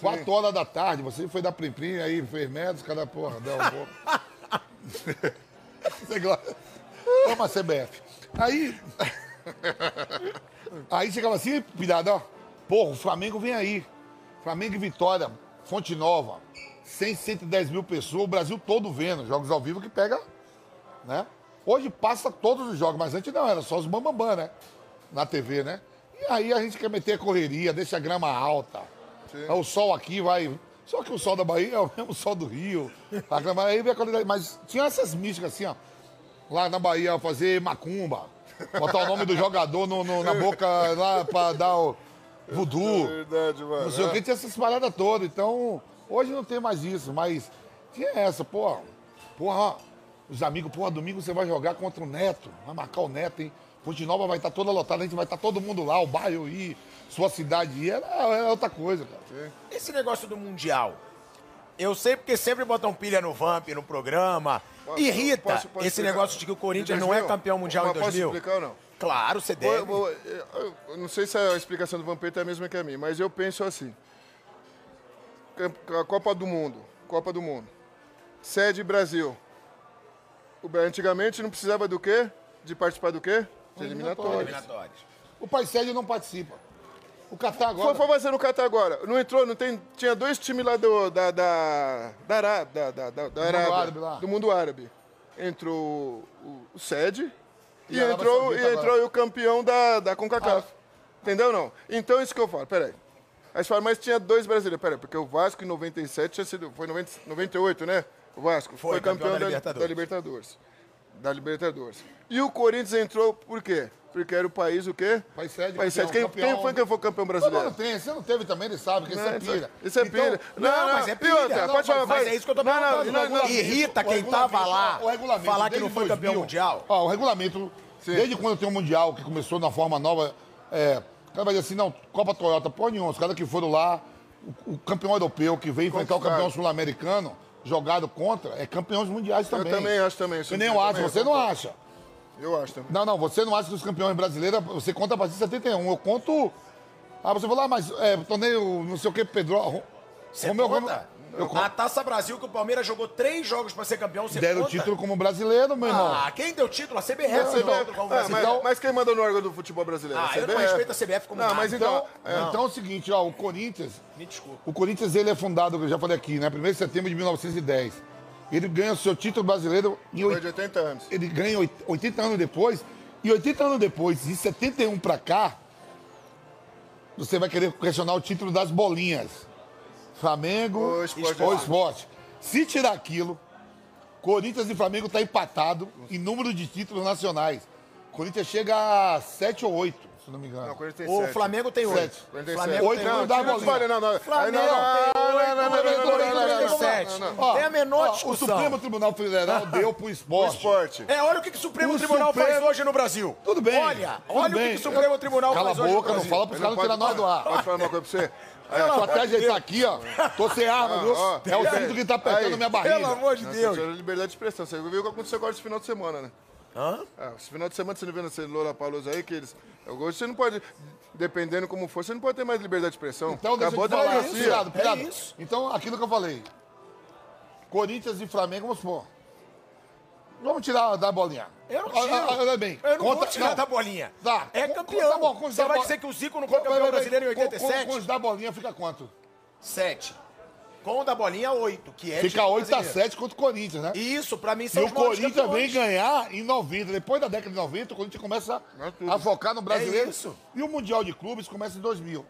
4 horas da tarde, você foi da Plim Plim, aí fez merda, os caras, porra, deu um pouco. Você gosta? Toma CBF. Aí. Aí chegava assim, pilhado, ó. Porra, o Flamengo vem aí. Flamengo e Vitória, Fonte Nova. 100, 110 mil pessoas, o Brasil todo vendo. Jogos ao vivo que pega, né? Hoje passa todos os jogos, mas antes não, era só os bambambam, né? Na TV, né? E aí a gente quer meter a correria, deixa a grama alta. Aí o sol aqui vai. Só que o sol da Bahia é o mesmo sol do Rio. A grama aí vem a qualidade. Mas tinha essas místicas assim, ó. Lá na Bahia, fazer macumba. Botar o nome do jogador no- no- na boca lá pra dar o voodoo. Verdade, mano. Não sei o que, tinha essas paradas todas. Então, hoje não tem mais isso, mas tinha essa, porra. Porra, Os amigos, porra, domingo você vai jogar contra o Neto. Vai marcar o Neto, hein? Ponte Nova vai estar toda lotada, a gente vai estar todo mundo lá, o bairro ir, sua cidade ir. Era, era outra coisa, cara. Esse negócio do Mundial. Eu sei porque sempre botam pilha no Vamp, no programa. Posso- Irrita posso- posso esse explicar? negócio de que o Corinthians não é 2000? campeão mundial em Mas 2000. Posso explicar ou não? Claro, você deve. Eu, vou- eu- eu não sei se a explicação do Vampeta é a mesma que a minha, mas eu penso assim. A Copa do Mundo. Copa do Mundo. Sede Brasil. Antigamente não precisava do quê? De participar do quê? De eliminatórias. Eliminatórias. O Pai Sérgio não participa. O Catar Foi, agora. foi fazer no Catar agora. Não entrou, não tem. Tinha dois times lá do, da, da, da, Ará- da, da, da, da Arábia, árabe lá. do mundo árabe. Entrou o, o Sede E e, entrou, e entrou o campeão da, da CONCACAF. Ah. Entendeu não? Então isso que eu falo, peraí. Aí você fala, mas tinha dois brasileiros. Peraí, porque o Vasco em 97 tinha sido. Foi 90, 98, né? O Vasco Foi, campeão da da, Libertadores. da Libertadores. Da Libertadores. E o Corinthians entrou por quê? Porque era o país o quê? Pai Sede, País Sede. Quem, campeão, quem foi que foi campeão Não, não, brasileiro? não tem. Você não teve também, ele sabe que isso é Não, pilha. Isso é Então, pilha. não, mas é pilha. outra, Não, pode falar, mas- mas é isso que eu tô Não, não, perguntando. não, não, Irrita quem tava lá o regulamento falar que não foi campeão 2000, mundial. Ó, o regulamento, desde quando tem o Mundial, que começou na forma nova, é, o cara vai dizer assim, não, Copa Toyota, pô nenhum, os caras que foram lá, o, o campeão europeu que veio enfrentar o campeão sul-americano, jogado contra, é campeões mundiais Eu também. também acho também. Que nem eu acho, também, você eu não acha. Eu acho também. Não, não, você não acha que os campeões brasileiros, você conta a partir de 71. Eu conto. Ah, você falou, ah, mas é, torneio, não sei o que, Pedro. Ro- Você Romeu conta? Eu A. Taça Brasil, que o Palmeiras jogou três jogos pra ser campeão, você Deram o conta? título como brasileiro, meu irmão. Ah, quem deu título? A CBF Não, deu então- título como Ah, brasileiro. mas, mas quem manda no órgão do futebol brasileiro? Ah, A eu não CBF. respeito a CBF como Não, mas Então, então. então é o seguinte, ó, o Corinthians, Me desculpa. o Corinthians ele é fundado, eu já falei aqui, né? 1 de setembro de 1910. Ele ganha o seu título brasileiro em Foi oit- de 80 anos. ele ganha oit- 80 anos depois. E 80 anos depois, de 71 pra cá, você vai querer questionar o título das bolinhas. Flamengo Ou esporte. ou esporte. Se tirar aquilo, Corinthians e Flamengo tá empatado em número de títulos nacionais. Corinthians chega a 7 ou 8, se não me engano. Não, 47. O Flamengo tem oito. Sete. Flamengo Oito tem não oito. dá bolinha. não, não. Não, não, não, não, não, não, Flamengo não, não, tem não, não, não, 47. não, não. Ó, Tem a menor discussão. O Supremo Tribunal Federal deu pro esporte. É, olha o que, o Supremo Tribunal faz Supremo- hoje no Brasil. Tudo bem. Olha, olha o que, o Supremo Tribunal Cala faz a hoje boca, no não Brasil. fala pros caras não tirar nós do ar. Pode falar uma coisa pra você? A estratégia está aqui, ó. Tô sem arma, viu? ó, É o cinto que tá apertando minha barriga. Pelo amor de Não, Deus. A liberdade de expressão. Você viu o que aconteceu agora esse final de semana, né? Hã? Ah, esse final de semana você não vê nessa Lola Palusa aí que eles. Hoje você não pode, dependendo como for, você não pode ter mais liberdade de expressão. Então, deixa Acabou eu te falar isso, democracia. pirado, pirado. É isso. Então, aquilo que eu falei. Corinthians e Flamengo, vamos supor. Vamos tirar da bolinha. Eu não Olha- tiro. olha- Olha bem. Eu não vou conta- tirar não. da bolinha. Tá. É Com- campeão. tá bom, com os Você vai bo- dizer que o Zico não foi Com- campeão brasileiro em com- com- 87? Com os da bolinha fica quanto? Sete. Com o da bolinha, oito, que é Fica título 8 a brasileiro. 7 contra o Corinthians, né? Isso, pra mim, E são o os maiores Corinthians vem ganhar em 90. Depois da década de 90, o Corinthians começa é a focar no brasileiro. É isso. E o Mundial de Clubes começa em 2000.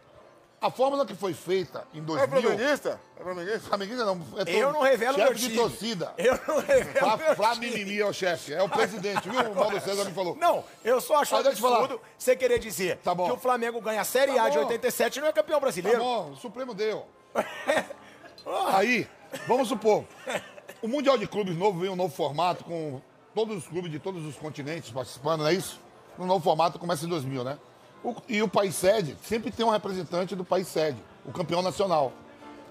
A fórmula que foi feita em É 2000... flamenguista? É flamenguista? Flamenguista não. É Eu não revelo chefe meu de time. torcida. Eu não revelo Flá, meu Flá. Mimimi é o chefe, é o presidente, viu? O Paulo César me falou. Não, eu só acho Ah, te falar. absurdo você querer dizer Tá bom. que o Flamengo ganha a Série Tá A de bom. 87 e não é campeão Tá brasileiro. bom, o Supremo deu. Aí, vamos supor, o Mundial de Clubes novo veio um novo formato com todos os clubes de todos os continentes participando, não é isso? No novo formato começa em 2000, né? O- e o país sede sempre tem um representante do país sede, o campeão nacional.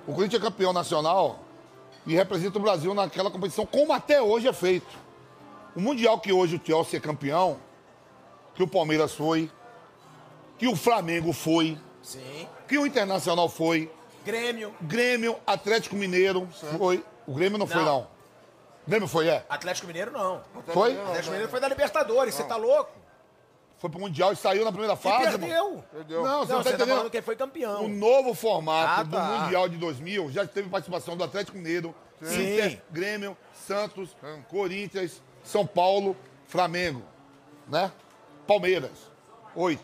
O Corinthians é campeão nacional e representa o Brasil naquela competição, como até hoje é feito. O Mundial que hoje o Chelsea é campeão, que o Palmeiras foi, que o Flamengo foi, Sim. que o Internacional foi, Grêmio, Grêmio, Atlético Mineiro foi. O Grêmio não, foi, Não. não. Grêmio foi, é. Atlético Mineiro não. Foi? Atlético Mineiro foi da Libertadores, você tá louco? Foi pro Mundial e saiu na primeira E fase. irmão. perdeu. Perdeu. Não, você Não, não, tá você tá entendendo. falando quem foi campeão. O novo formato Ah, do tá. Mundial de 2000 já teve participação do Atlético Mineiro, Sim. Inter, Grêmio, Santos, Corinthians, São Paulo, Flamengo, né? Palmeiras, oito.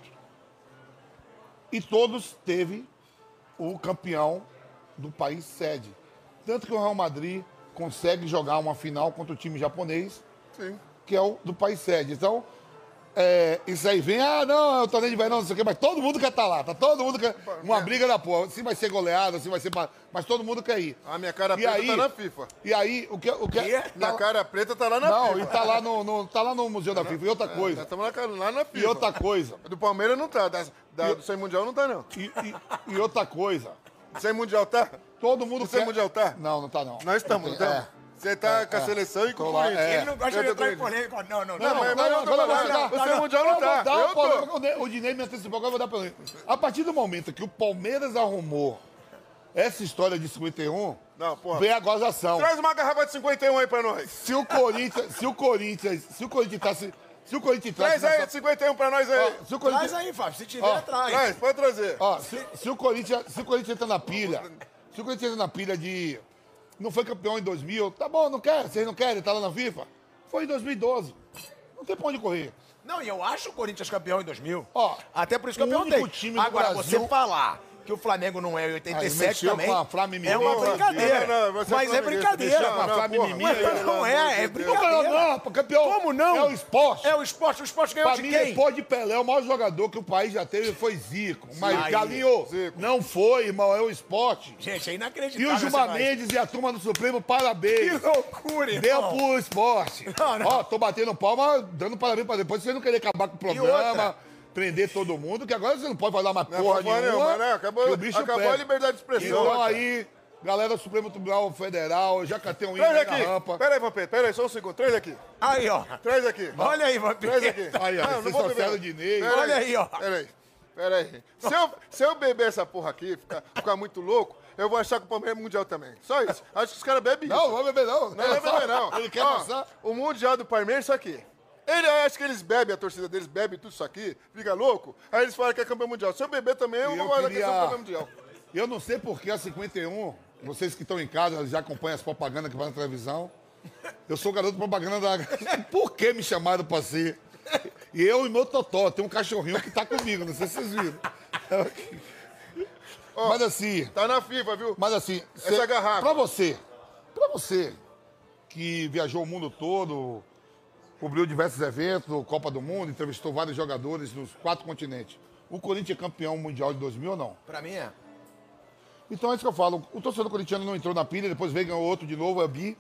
E todos teve o campeão do país sede. Tanto que o Real Madrid consegue jogar uma final contra o time japonês, Sim. que é o do país sede. Então, é, isso aí vem, ah, não, é o torneio de verão, não sei o quê, mas todo mundo quer estar lá, tá todo mundo quer. Uma briga da porra. Se vai ser goleada, se vai ser. Mas todo mundo quer ir. A minha cara E preta aí- tá na FIFA. E aí, o que. O que Quê? tá Minha lá- cara preta tá lá na não, FIFA. e tá lá no, no- tá lá no Museu da FIFA. E outra coisa. estamos lá, lá na FIFA. E outra coisa. Do Palmeiras não tá, da, da- do Sem Mundial não tá, não. E, e- e outra coisa. Sem Mundial tá? Todo mundo Do Sem quer. Mundial tá? Não, não tá não. Nós estamos, não É. Você tá com a seleção e com o Corinthians. é. Ele não gosta de entrar em polêmica. Não, não, não. Não, não, mas- não, não, não, falando, não, não, não, o não, seu não, Mundial não tá, eu tô. polêmica, O Dinei me antecipou, agora eu vou dar pra ele. A partir do momento que o Palmeiras arrumou essa história de 51, Não, porra. vem a gozação. Traz uma garrafa de 51 aí pra nós. Se o Corinthians, se o Corinthians, se o Corinthians tá se, se o Corinthians tá Traz aí de 51 pra nós aí. Ó, se o Corinthians, Traz aí, Fábio. Se tiver, Ó, traz. Traz, pode trazer. ó, se, se o Corinthians, se o Corinthians entra na pilha, se o Corinthians entra na pilha de não foi campeão em 2000, tá bom, não quer, vocês não querem, tá lá na FIFA. Foi em 2012. Não tem pra onde correr. Não, e eu acho o Corinthians campeão em 2000. Ó, Até por isso que eu o perguntei. único time do Agora, Brasil- você falar que o Flamengo não é em Aí 87 mexeu também, é uma brincadeira. Não, não, você mas é brincadeira. Com a não, Flá porra. Mimimi, Mas aí, não é, é brincadeira. Não, campeão. Como não? É o esporte. É o esporte. O esporte ganhou Pra de mim, quem? depois de Pelé, o maior jogador que o país já teve foi Zico. Mas, Aí. Galinho, Zico. não foi, irmão, é o esporte. Gente, é E inacreditável. o esse Gilmar. Mendes e a turma do Supremo, Que parabéns. loucura, irmão. Deu pro esporte. Não, não. Ó, tô batendo palma, dando parabéns pra depois. Você não querer acabar com o outra? programa, prender todo mundo, que agora você não pode falar mais Não, porra porra nenhuma. nenhuma, né? Acabou- acabou pega. a liberdade de expressão, Então aí, galera do Supremo Tribunal Federal, já catei um hino na aqui. rampa. Pera aí, Vampeta. Pera aí, só um segundo. Traz aqui. Aí, ó. Traz aqui. Olha aí, Vampeta. Traz aqui. Aí, ó, Não, vocês não vou beber. de Ney. Pera Olha aí, ó. Pera aí. Pera aí. Se eu, se eu beber essa porra aqui, ficar, ficar muito louco, eu vou achar que o Palmeiras é mundial também. Só isso. Acho que os caras bebem isso. Não, não vou beber não. Não vai beber, não. Ele quer Ó, passar. O Mundial do Palmeiras é isso aqui. Ele acha que eles bebem, a torcida deles bebe tudo isso aqui, fica louco. Aí eles falam que é campeão mundial. Se eu beber também, eu E vou eu falar que queria- é campeão mundial. Eu não sei por que a 51, vocês que estão em casa já acompanham as propagandas que vai na televisão. Eu sou garoto de propaganda da. Por que me chamaram pra ser? E eu e meu Totó, tem um cachorrinho que tá comigo, não sei se vocês viram. Mas assim, Tá na FIFA, viu? mas assim, Essa garrafa. Pra você, pra você que viajou o mundo todo, cobriu diversos eventos, Copa do Mundo, entrevistou vários jogadores dos quatro continentes. O Corinthians é campeão mundial de 2000 ou não? Pra mim é. Então é isso que eu falo. O torcedor corintiano não entrou na pilha, depois veio ganhou outro de novo, é bi.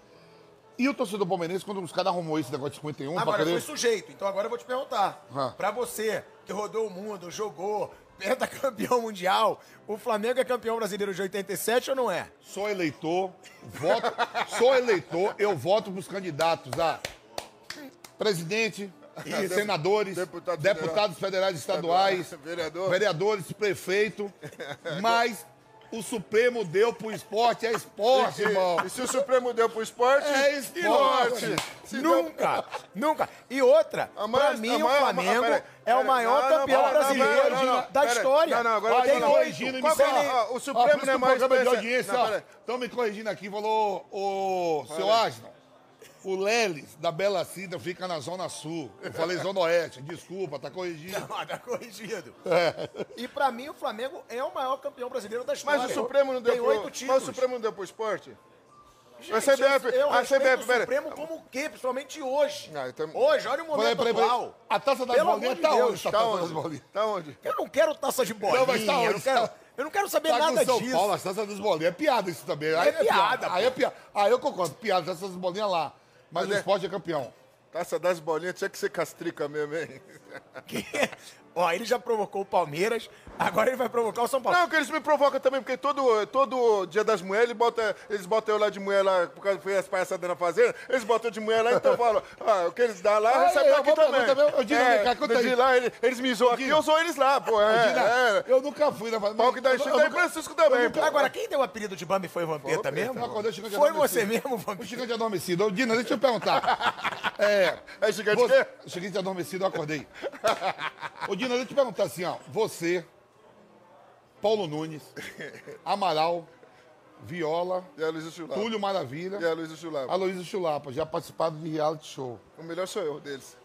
E o torcedor palmeirense, quando os caras arrumou esse negócio de 51, pra Agora, querer... fui sujeito, então agora eu vou te perguntar. Ah. Pra você, que rodou o mundo, jogou, campeão mundial, o Flamengo é campeão brasileiro de 87 ou não é? Sou eleitor, voto, sou eleitor, eu voto pros candidatos a presidente, senadores, Deputado deputados federais e estaduais, Vereador. vereadores, prefeito, mas o Supremo deu pro esporte, é esporte, irmão. E se o Supremo deu pro esporte? É esporte. Deu- Nunca, nunca. E outra, A maior- pra mim a o maior- Flamengo pera é o maior Não, não, campeão não, brasileiro não, não, não, de- da história. Não, não, agora eu tem corrigindo, Qual me é fala. Ó, o Ó, Supremo isso não é o mais. Estão me corrigindo aqui, falou o seu Asno. O Leles, da Bela Cinta, fica na Zona Sul. Eu falei Zona Oeste, desculpa, tá corrigindo. Ah, tá corrigido. É. E pra mim o Flamengo é o maior campeão brasileiro da história. Mas o Supremo não deu Tem pro... oito Mas títulos. o Supremo não deu pro esporte? Gente, a CBF, eu a CBF, pera. Supremo como o quê? Principalmente hoje. Ah, então- Hoje, olha o momento Peraí, atual. A taça das Pelo bolinhas tá Deus, onde? Tá Tá taça das onde? bolinhas. Tá onde? Eu não quero taça de bolinha, Não, mas tá eu, onde? não quero, eu não quero saber Tá nada São disso. Paulo, as taças das bolinhas. É piada isso também. Aí É piada, Aí é piada. Aí eu concordo, piada, taças das bolinhas lá. Mas, Mas o é- esporte é campeão. Taça das bolinhas tinha que ser castrica mesmo, hein? Que- Ó, ele já provocou o Palmeiras, agora ele vai provocar o São Paulo. Não, que eles me provocam também, porque todo, todo dia das mulheres eles botam, eles botam eu lá de mulher lá, por causa que foi as palhaçadas na fazenda, eles botam de mulher lá, então eu falo, ah, o que eles dão lá, Ah, recebe eu aqui também. eu também- eu digo, vem cá, conta aí. lá, eles, eles me zoam aqui, eu sou eles lá, pô. É, Dina, é. Eu nunca fui na Pau que dá em Chico, dá em Francisco também, pô. Agora, quem deu o apelido de Bambi foi o Vampeta mesmo? Acordei Foi você mesmo, O Vampeta? gigante adormecido. Ô, Dina, deixa eu perguntar. É, É gigante você, quê? o gigante adormecido, eu acordei. Ô, Dina, deixa eu te perguntar assim, ó. Você, Paulo Nunes, Amaral, Viola, E a Luísa Chulapa. Túlio Maravilha, E a Luísa Chulapa. Aloysio Chulapa, já participaram de reality show. O melhor sou eu deles.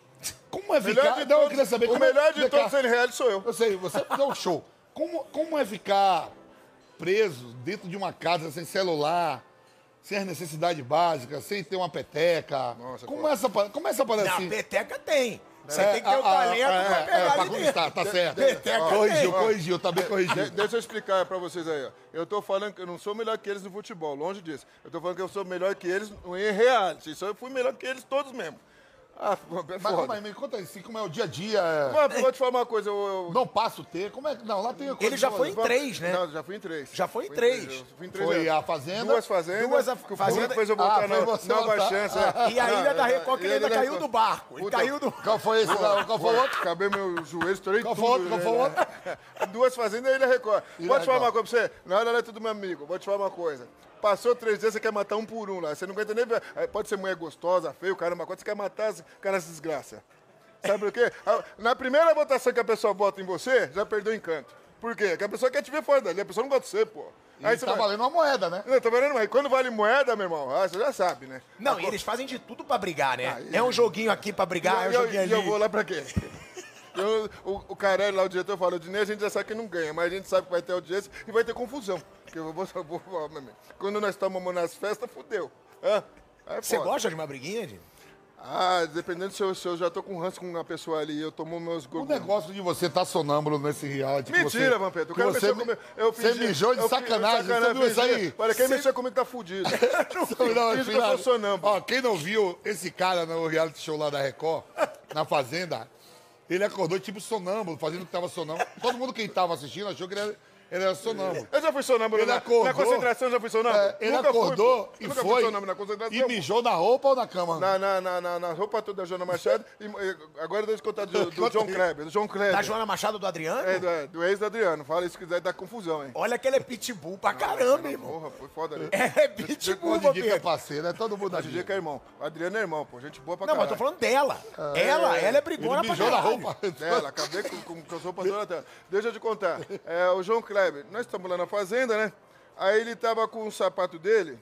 Como é melhor ficar... de Não, eu todos, queria saber o como melhor é de ficar- todos eles reais sou eu. Eu sei, você fazer um show. Como, como é ficar preso dentro de uma casa sem celular, sem as necessidades básicas, sem ter uma peteca? Nossa, como, pô. é essa, pa- como é essa parada Não, assim? peteca tem. Você tem que ter o talento é, pra é, pegar pra ali conquistar, dentro. tá certo. Corrigiu, corrigiu, tá bem corrigido. deixa eu explicar pra vocês aí, ó. Eu tô falando que eu não sou melhor que eles no futebol, longe disso. Eu tô falando que eu sou melhor que eles em reality. Isso eu fui melhor que eles todos mesmo. Ah, é Mas é, me conta aí, assim, como é o dia a dia. é- eu vou te falar uma coisa. Eu, eu- Não passa o T, como é que. Não, lá tem a coisa Ele já foi em três, né? Não, já fui em três. Já foi em três. eu Fui em três. Foi a Fazenda. Duas fazendas. Duas a- que Fazenda- fez eu Ah, botar foi na Nova botar. Chance. Ah. é. E ainda da Record que ele ainda da caiu do barco. Ele Puta, caiu do... Qual foi esse? Qual qual foi o outro? Acabei meu joelho, estourei Qual tudo. foi o outro? Qual foi o outro? né? Duas fazendas e Ilha Record. Ilha Vou te falar uma coisa pra você. Na hora ela é tudo meu amigo. Vou te falar uma coisa. Passou três dias, você quer matar um por um lá. Você não aguenta nem ver. Pode ser mulher gostosa, feio, caramba, quando você quer matar as caras desgraça. Sabe por quê? A- Na primeira votação que a pessoa vota em você, já perdeu o encanto. Por quê? Porque a pessoa quer te ver fora dali, a pessoa não gosta de você, pô. Aí você tá vai- valendo uma moeda, né? Não, tá valendo mais. Quando vale moeda, meu irmão, ah, você já sabe, né? Não, e eles fazem de tudo pra brigar, né? Ah, É um joguinho aqui pra brigar, é um E eu- joguinho e ali. eu vou lá pra quê? Eu- o, o Carelli lá, o diretor, falou, o Dinei a gente já sabe que não ganha, mas a gente sabe que vai ter audiência e vai ter confusão. Porque eu vou, eu vou, amigo, quando nós tomamos nas festas, fudeu. Hã? É Você gosta de uma briguinha? Ah, dependendo se eu, se eu já tô com ranço com uma pessoa ali, eu tomo meus O gols. negócio de você estar sonâmbulo nesse reality. Mentira, você, Vampeta. O cara você, comigo. Eu você fingi- mijou de eu fi- sacanagem. Você viu isso fingi. aí? Olha, quem mexeu comigo tá fudido. Não, que eu filhado. sou sonâmbulo. Ó, quem não viu esse cara no reality show lá da Record, na Fazenda, ele acordou tipo sonâmbulo, fazendo que tava sonâmbulo. Todo mundo que tava assistindo achou que ele era, ele era sonâmbulo. Eu já fui sonâmbulo Ele na, acordou. na concentração, já fui sonâmbulo. É, ele Nunca fui, acordou pô. e Nunca fui foi sonâmbulo na concentração. e mijou na roupa ou na cama? Na, na, na, na, na roupa toda da Joana Machado. E, e agora deixa eu contar do, do John. Kleber. Do John Kleber. Da Joana Machado do Adriano? É, do, é, do ex do Adriano. Fala isso que quiser dar confusão, hein? Olha que ele é pitbull pra caramba, irmão. Porra, foi foda ali. É Pô, pitbull, Didi que é parceiro, é todo mundo Didi que é irmão. Adriano é irmão, pô. Gente boa pra Não, mas tô falando dela. Ela, ela é brigona pra mijou na roupa. Dela, acabei com, as roupas até. Deixa eu te contar. É, o João Kleber, nós estamos lá na fazenda, né? Aí ele tava com o sapato dele,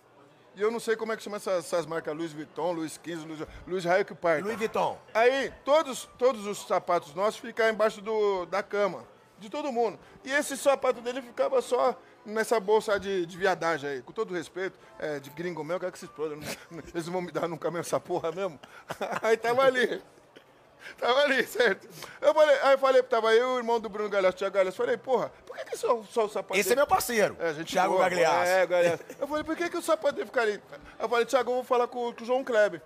e eu não sei como é que chama essas, essas marcas Louis Vuitton, Louis XV, Louis, Louis Raio que parta. Louis Vuitton. Aí, todos, todos os sapatos nossos ficavam embaixo do, da cama, de todo mundo. E esse sapato dele ficava só nessa bolsa de, de viadagem aí. Com todo respeito, é, de gringo mesmo, eu quero que se exploda. Eles vão me dar nunca mesmo essa porra mesmo. Aí tava ali. Tava ali, certo? Eu falei, aí eu falei, tava eu, o irmão do Bruno Galhaço, Thiago Galhaço. Falei, porra, por que, que só, só o sapato Esse é meu parceiro. é, gente Thiago boa, Gagliasso. É, Gagliasso. Eu falei, por que, que o sapato dele fica ali? Eu falei, Thiago, eu vou falar com, com o João Kleber.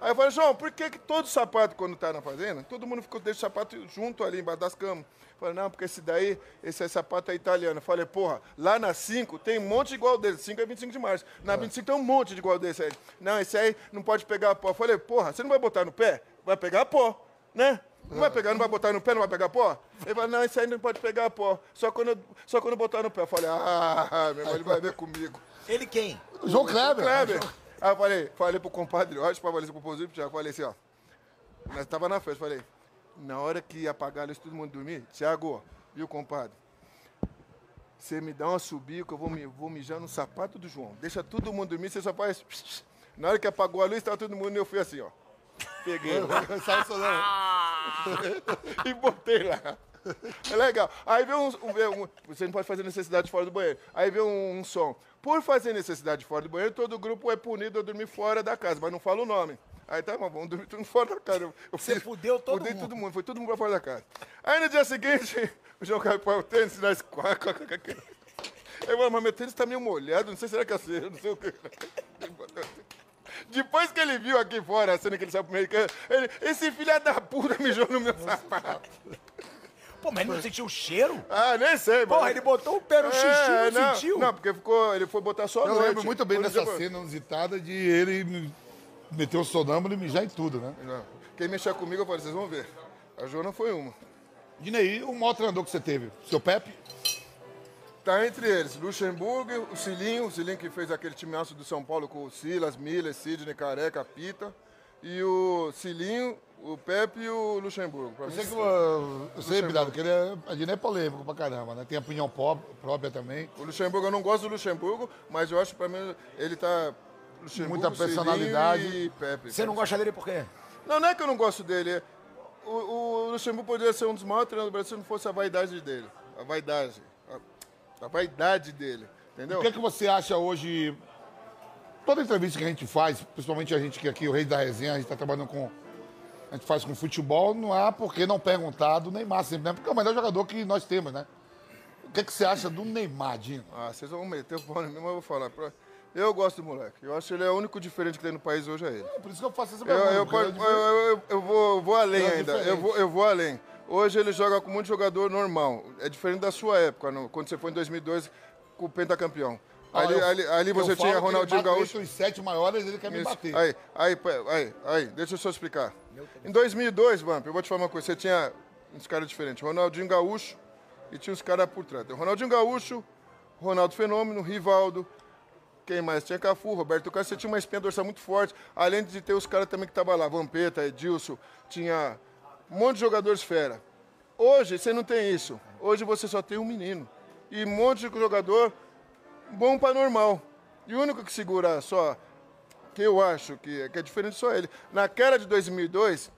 Aí eu falei, João, por que, que todo sapato, quando tá na fazenda, todo mundo ficou deixa o sapato junto ali embaixo das camas? Falei, não, porque esse daí, esse sapato é italiano. Falei, porra, lá na 5 tem um monte igual desse. 5 é 25 de março. Na 25 tem um monte de igual desse aí. Não, esse aí não pode pegar pó. Falei, porra, você não vai botar no pé? Vai pegar pó, né? Não vai pegar, não vai botar no pé, não vai pegar pó? Ele falou, não, esse aí não pode pegar pó. Só quando, eu- só quando eu botar no pé. Eu falei, ah, meu irmão, ele vai ver comigo. Ele quem? João Kleber. Kleber. Aí eu falei, falei pro compadre, ó, pra Valência, pro Thiago, falei assim, ó. Nós tava na festa, falei, na hora que apagar a luz, todo mundo dormir, Thiago, viu, compadre? Você me dá uma subida que eu vou, me, vou mijar no sapato do João. Deixa todo mundo dormir, você só faz. Na hora que apagou a luz, tava todo mundo e eu fui assim, ó. Peguei e botei lá. É legal. Aí veio um, um- um- Você não pode fazer necessidade fora do banheiro. Aí veio um, um som. Por fazer necessidade fora do banheiro, todo grupo é punido a dormir fora da casa, mas não fala o nome. Aí tá, mas vamos dormir mundo fora da casa. Eu, eu Você fiz- fudeu todo fudei mundo. todo mundo, foi todo mundo pra fora da casa. Aí no dia seguinte, o João caiu para o tênis, nós. Eu falei, mas meu tênis tá meio molhado, não sei se será que é assim, não sei o que. Depois que ele viu aqui fora a cena que ele saiu pro americano, ele, esse filho da puta mijou no meu sapato. Pô, mas ele não sentiu o cheiro? Ah, nem sei, mano. Porra, ele botou o pé no xixi e não, não, sentiu? Não, porque ficou, ele foi botar só à Eu noite. lembro muito bem Quando dessa cena inusitada de ele me- meter o sonâmbulo e mijar em tudo, né? Não. Quem mexer comigo, eu falei, vocês vão ver. A Joana foi uma. Dinei, o maior treinador que você teve? Seu Pepe? Tá entre eles, Luxemburgo, o Cilinho, o Cilinho que fez aquele time do São Paulo com o Silas, Miller, Sidney, Careca, Pita. E o Cilinho, o Pepe e o Luxemburgo. Pra Eu sei que eu, eu sei, Bidado, que ele é, Dinei é polêmico pra caramba, né? Tem opinião própria também. O Luxemburgo, eu não gosto do Luxemburgo, mas eu acho pra mim ele tá. Luxemburgo, Muita personalidade. E Pepe. Você não gosta dele por quê? Não, não é que eu não gosto dele. é- O, o Luxemburgo poderia ser um dos maiores treinadores do Brasil se não fosse a vaidade dele. A vaidade. A, a vaidade dele. Entendeu? O que, é que você acha hoje? Toda entrevista que a gente faz, principalmente a gente que aqui, o Rei da Resenha, a gente está trabalhando com, a gente faz com futebol, não há por que não perguntar do Neymar sempre, né? Porque é o melhor jogador que nós temos, né? O que, que você acha do Neymar, Dino? Ah, vocês vão meter o pau em mim, mas eu vou falar. Eu gosto do moleque. Eu acho que ele é o único diferente que tem no país hoje, é ele. É por isso que eu faço essa pergunta. eu, eu, é eu- eu- eu vou, eu vou além É ainda. Eu vou, eu vou além. Hoje ele joga com muito jogador normal. É diferente da sua época, no- quando você foi em 2002 com o pentacampeão. Ah, Ali, ali, ali você tinha Ronaldinho Gaúcho. Entre os sete maiores, ele quer me Isso. bater. Aí, aí, aí, aí, deixa eu só explicar. Em 2002, Vamp, eu vou te falar uma coisa, você tinha uns caras diferentes, Ronaldinho Gaúcho e tinha uns caras por trás. Ronaldinho Gaúcho, Ronaldo Fenômeno, Rivaldo, quem mais? Tinha Cafu, Roberto Carlos, você tinha uma espinha dorsal muito forte, além de ter os caras também que estavam lá, Vampeta, Edilson, tinha um monte de jogadores fera. Hoje você não tem isso. Hoje você só tem um menino. E um monte de jogador bom para normal. E o único que segura só, que eu acho que, que é diferente só ele. Naquela de 2002,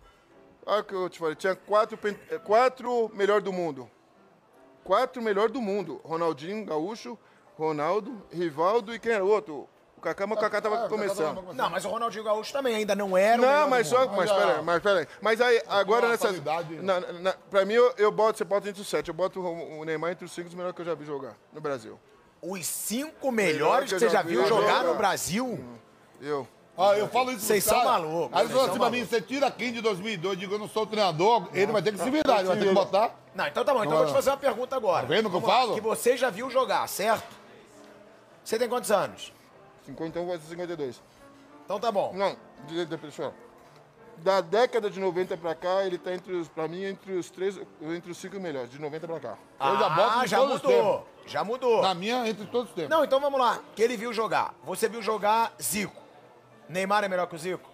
olha o que eu te falei, tinha quatro, eh, quatro melhor do mundo. Quatro melhor do mundo. Ronaldinho, Gaúcho, Ronaldo, Rivaldo e quem era o outro? O Kaká, mas o Kaká Ah, tava o Kaká começando. Não, mas o Ronaldinho Gaúcho também ainda não era o Não, do mas só. Mas peraí, mas peraí. Mas aí, agora uma nessa. qualidade. Na, na, pra mim, eu, eu boto, você bota entre os sete. Eu boto o, o Neymar entre os cinco melhores que eu já vi jogar no Brasil. Os cinco melhores que que eu você já já vi viu jogar jogar. no Brasil? Eu. Ah, eu falo isso Vocês pros são caras. malucos, Aí vocês falam são assim pra mim, você tira quem de 2002? Eu digo, eu não sou o treinador, ele vai ter que se virar, ele vai ter que botar. Não, então tá bom. Então eu vou te fazer uma pergunta agora. Tá vendo o que eu Vamos lá, falo? Que você já viu jogar, certo? Você tem quantos anos? 50, então vai ser 52. Então tá bom. Não, de, de, pessoal. Da década de 90 pra cá, ele tá entre os, pra mim, entre os três, entre os cinco melhores, de 90 pra cá. Eu já boto ah, já todos os mudou. Já mudou. Na minha, entre todos os tempos. Não, então vamos lá. Que ele viu jogar. Você viu jogar Zico. Neymar é melhor que o Zico?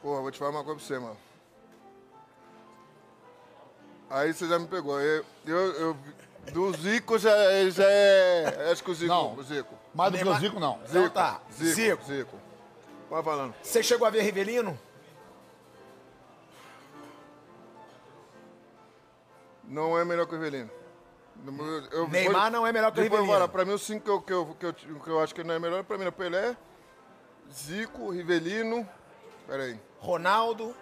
Porra, vou te falar uma coisa pra você, mano. Aí você já me pegou. Eu, eu, eu- do Zico já, já é. Acho que o Zico. Não. O Zico. Mais do que o Neymar- Zico, não. Então tá. Zico. Zico. Zico. Vai falando. Você chegou a ver Rivelino? Não é melhor que o Rivelino. Eu- eu- Neymar não é melhor que o Depois eu vou Rivelino. falar, Pra mim, os cinco que eu, que, eu, que, eu, que eu acho que não é melhor, pra mim é Pelé, Zico, Rivelino. Pera aí. Ronaldo?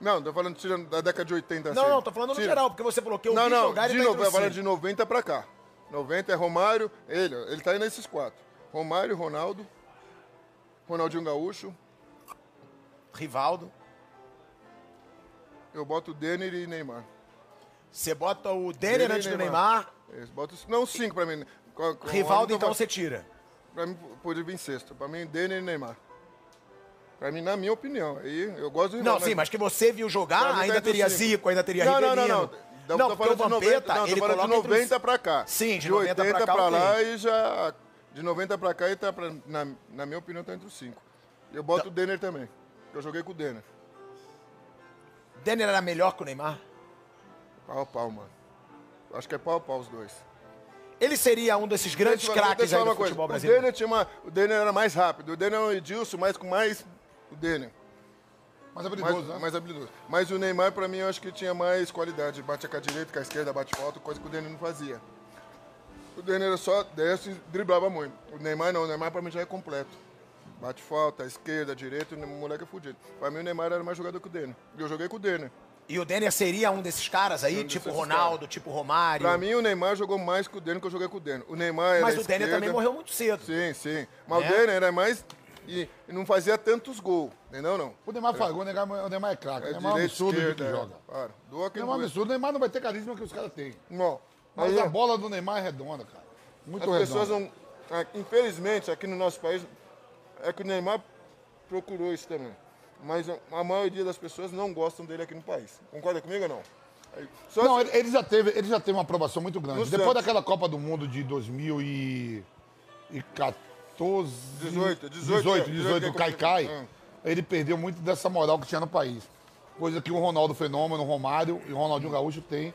Não, tô falando tirando da década de 80 Não, assim. não, tô falando no Tira. geral, porque você falou que eu Não, vi não, jogar de ele tá novo, entre os de 90 pra cá. 90 é Romário, ele, ele tá aí nesses quatro. Romário, Ronaldo, Ronaldinho Gaúcho, Rivaldo. eu boto Denner e Neymar. Você bota o Denner Denner e antes do Neymar. Boto, não, cinco pra mim. Com- com- Rivaldo, então você tira. Pra mim, pode vir sexto. Pra mim, Denner e Neymar. Pra mim, na minha opinião. Aí, eu gosto do Não, Rivaldo, sim, mas que você viu jogar, tá ainda entre os teria. Zico, ainda teria não, Rivelino. Não, não, não. Não, Tô porque o Vampeta, 90, não, ele coloca de entre os- 90 pra cá. Sim, de de 90 pra 80 cá, pra lá e já... De 90 pra cá, ele tá, pra- na, na minha opinião, tá entre os cinco. Eu boto o Denner também. Eu joguei com o Denner. Denner era melhor que o Neymar? Pau a pau, mano. Acho que é pau a pau os dois. Ele seria um desses grandes Deixa craques deixa aí do coisa. futebol O brasileiro. Denner, tinha uma, o Denner era mais rápido. O Denner é um Edilson, mas com mais... O Denner. Mas é habilidoso, Mais, né? mais habilidoso. Mas o Neymar, pra mim, eu acho que tinha mais qualidade. Bate com a direita, com a esquerda, bate falta, coisa que o Denner não fazia. O Denner era só desce e driblava muito. O Neymar não, o Neymar pra mim já é completo. Bate falta, esquerda, direita, o moleque é fudido. Pra mim o Neymar era mais jogador que o Denner. E eu joguei com o Denner. E o Denner seria um desses caras aí, Um tipo Ronaldo, tipo Romário. Pra mim o Neymar jogou mais que o Denner que eu joguei com o Denner. O Neymar era Mas o Denner esquerda. também morreu muito cedo. Sim, sim. Mas Né? o Denner era mais... E, não fazia tantos gols, entendeu não? O Neymar faz gol, o Neymar, o Neymar é craque. É O Neymar é um absurdo o que é. joga. O Neymar é um absurdo. O Neymar não vai ter carisma que os caras têm. Não. Mas a é- bola do Neymar é redonda, cara. Muito As redonda. pessoas não. Infelizmente, aqui no nosso país, é que o Neymar procurou isso também. Mas a, maioria das pessoas não gostam dele aqui no país. Concorda comigo ou não? Só Não, se- ele, ele já teve, ele já teve uma aprovação muito grande. No Depois Santos. daquela Copa do Mundo de 2014. 18, 18, 18, 18 do Caicai, é. ele perdeu muito dessa moral que tinha no país. Coisa que o Ronaldo Fenômeno, o Romário e o Ronaldinho Gaúcho tem.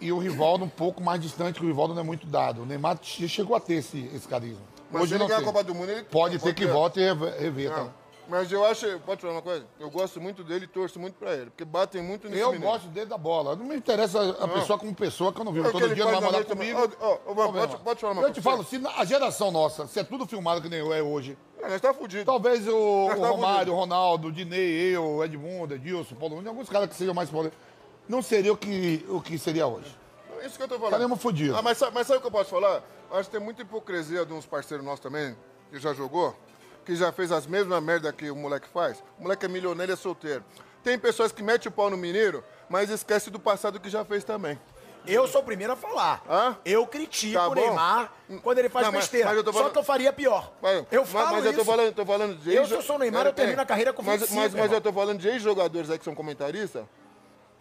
E o Rivaldo um pouco mais distante, que o Rivaldo não é muito dado. O Neymar che- chegou a ter esse, esse carisma. mas Hoje se ele ganhar a. Copa do Mundo, ele Pode ter que volte e rever? Não. Mas eu acho, pode falar uma coisa? Eu gosto muito dele e torço muito pra ele, porque batem muito nesse Eu menino. gosto dele da bola. Não me interessa a pessoa como pessoa, que eu não vivo É todo dia, não vai noite comigo. Ó, pode- pode falar uma Eu coisa te pra falo, se na- a geração nossa, se é tudo filmado que nem eu é hoje, Não, nós tá fudido. Talvez o, o tá Romário, o Ronaldo, o Dinei, eu, o Edmundo, Edilson, o Paulo Nunes, alguns caras que sejam mais polêmicos, não seria o que, o que seria hoje. É Isso que eu tô falando. Estaremos fudidos. Ah, mas, sabe, mas sabe o que eu posso falar? Acho que tem muita hipocrisia de uns parceiros nossos também, que já jogou, que já fez as mesmas merda que o moleque faz. O moleque é milionário e é solteiro. Tem pessoas que metem o pau no mineiro, mas esquece do passado que já fez também. Eu sou o primeiro a falar. Hã? Eu critico Tá o. Neymar quando ele faz Não, mas- besteira. mas eu tô Só falando- que eu faria pior. Mas- eu falo mas eu tô isso. falando, tô falando de Eu, se eu sou o Neymar, Pera, eu termino pera. a carreira com mas, 25, mas, mas eu tô falando de ex-jogadores aí que são comentaristas,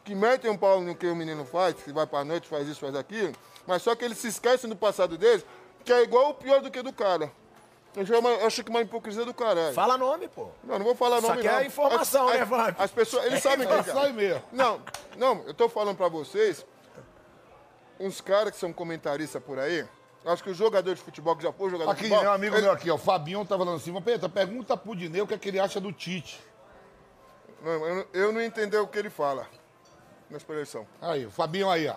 que metem um pau no que o menino faz, que vai pra noite, faz isso, faz aquilo, mas só que eles se esquecem do passado deles, que é igual ou pior do que do cara. Eu já- eu acho que é uma hipocrisia do caralho. Fala nome, pô. Não, não vou falar Só nome, que não. é informação, as, né, as, Vamp? as pessoas, eles sabem É que só aí mesmo. Não, não, eu tô falando pra vocês, uns caras que são comentaristas por aí, acho que o jogador de futebol, que já foi jogador Aqui, de futebol... meu amigo ele- meu aqui, ó, o Fabinho tá falando assim, Vampeta, pergunta pro Dinei o que, é que ele acha do Tite. Não, eu, não- eu não entendi o que ele fala na expressão. Aí, o Fabinho aí, ó.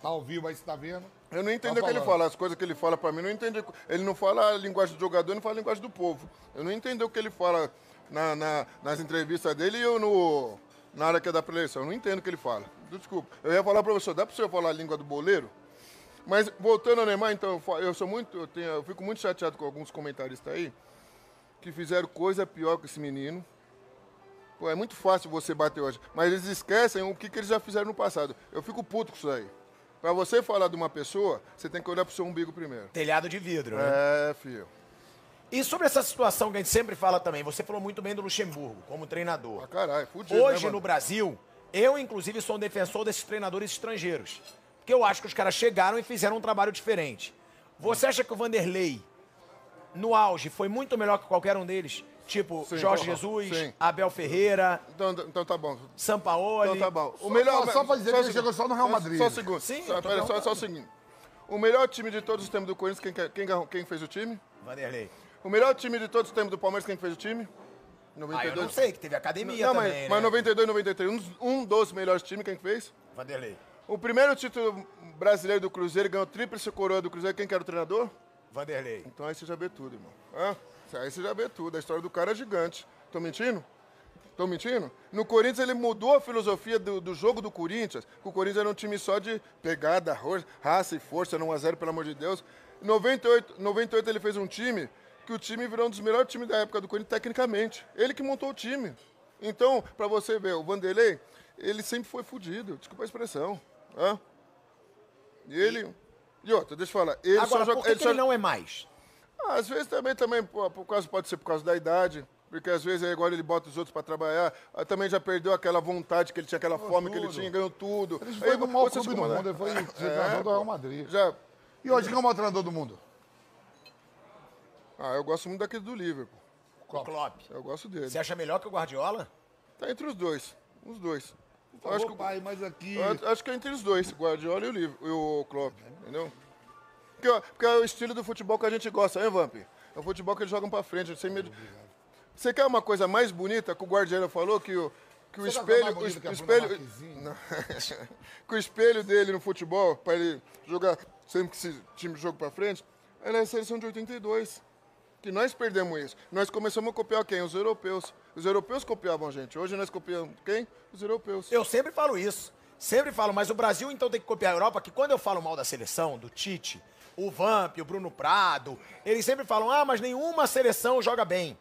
Tá ao vivo aí, você tá vendo? Eu não entendi Tá o que ele fala, as coisas que ele fala pra mim, não entendi. Ele não fala a linguagem do jogador, não fala a linguagem do povo. Eu não entendi o que ele fala na- na- nas entrevistas dele e eu no, na área que é da preleção. Eu não entendo o que ele fala. Desculpa. Eu ia falar, professor, dá pra você falar a língua do boleiro? Mas voltando ao Neymar, então, eu sou muito, eu, tenho- eu fico muito chateado com alguns comentaristas aí que fizeram coisa pior que esse menino. Pô, é muito fácil você bater hoje, mas eles esquecem o que, que eles já fizeram no passado. Eu fico puto com isso aí. Pra você falar de uma pessoa, você tem que olhar pro seu umbigo primeiro. Telhado de vidro, né? É, filho. E sobre essa situação que a gente sempre fala também, você falou muito bem do Luxemburgo como treinador. Ah, caralho, fudido, né, Hoje mano? no Brasil, eu inclusive sou um defensor desses treinadores estrangeiros. Porque eu acho que os caras chegaram e fizeram um trabalho diferente. Você acha que o Vanderlei, no auge, foi muito melhor que qualquer um deles? Tipo, Sim, Jorge porra, Jesus, sim. Abel Ferreira, Então, então tá bom. Sampaoli. Então tá bom. O Só- melhor, só- só pra dizer que ele chegou só no Real Madrid. Só, só um segundo. Sim, só, pera, só, só o seguinte. O melhor time de todos os tempos do Corinthians, quem, quem, quem fez o time? Vanderlei. O melhor time de todos os tempos do Palmeiras, quem fez o time? Ah, eu 92. não sei, que teve academia Não, também, mas, né? mas 92, 93, um, um dos melhores times, quem fez? Vanderlei. O primeiro título brasileiro do Cruzeiro ganhou tríplice coroa do Cruzeiro. Quem que era o treinador? Vanderlei. Então aí você já vê tudo, irmão. Hã? Aí você já vê tudo. A história do cara é gigante. Tô mentindo? Tô mentindo? No Corinthians ele mudou a filosofia do, do jogo do Corinthians. O Corinthians era um time só de pegada, raça e força, no 1x0, pelo amor de Deus. Em 98, 98 ele fez um time que o time virou um dos melhores times da época do Corinthians tecnicamente. Ele que montou o time. Então, pra você ver, o Vanderlei, ele sempre foi fudido. Desculpa a expressão. Hã? E ele... E outra, deixa eu falar. Ele Agora, só joga, por que, que só- ele não é mais? Ah, Às vezes também, também pô, por causa, pode ser por causa da idade, porque às vezes agora ele bota os outros pra trabalhar, aí também já perdeu aquela vontade que ele tinha, aquela fome que ele tudo. tinha, ganhou tudo. Ele Aí foi no maior clube do incomoda. mundo, ele foi É, treinador do. Real Madrid. Já. E hoje, quem é o maior treinador do mundo? Ah, eu gosto muito daquele do Liverpool. O Klopp. Eu gosto dele. Você acha melhor que o Guardiola? Tá entre os dois. Os dois. Por Eu acho, que, pai, mas aqui... eu acho que é entre os dois, o Guardiola e o, Liverpool, e o Klopp, entendeu? Porque, ó, porque é o estilo do futebol que a gente gosta, hein, Vamp? É o futebol que eles jogam pra frente, sem medo. Você quer uma coisa mais bonita que o Guardiola falou que o, que o Você espelho, o, que espelho, que o espelho dele no futebol para ele jogar sempre que esse time joga pra frente, era a seleção de 82. Que nós perdemos isso. Nós começamos a copiar quem? Os europeus. Os europeus copiavam a gente. Hoje nós copiamos quem? Os europeus. Eu sempre falo isso. Sempre falo, mas o Brasil então tem que copiar a Europa, que quando eu falo mal da seleção, do Tite, o Vamp, o Bruno Prado, eles sempre falam, ah, mas nenhuma seleção joga bem.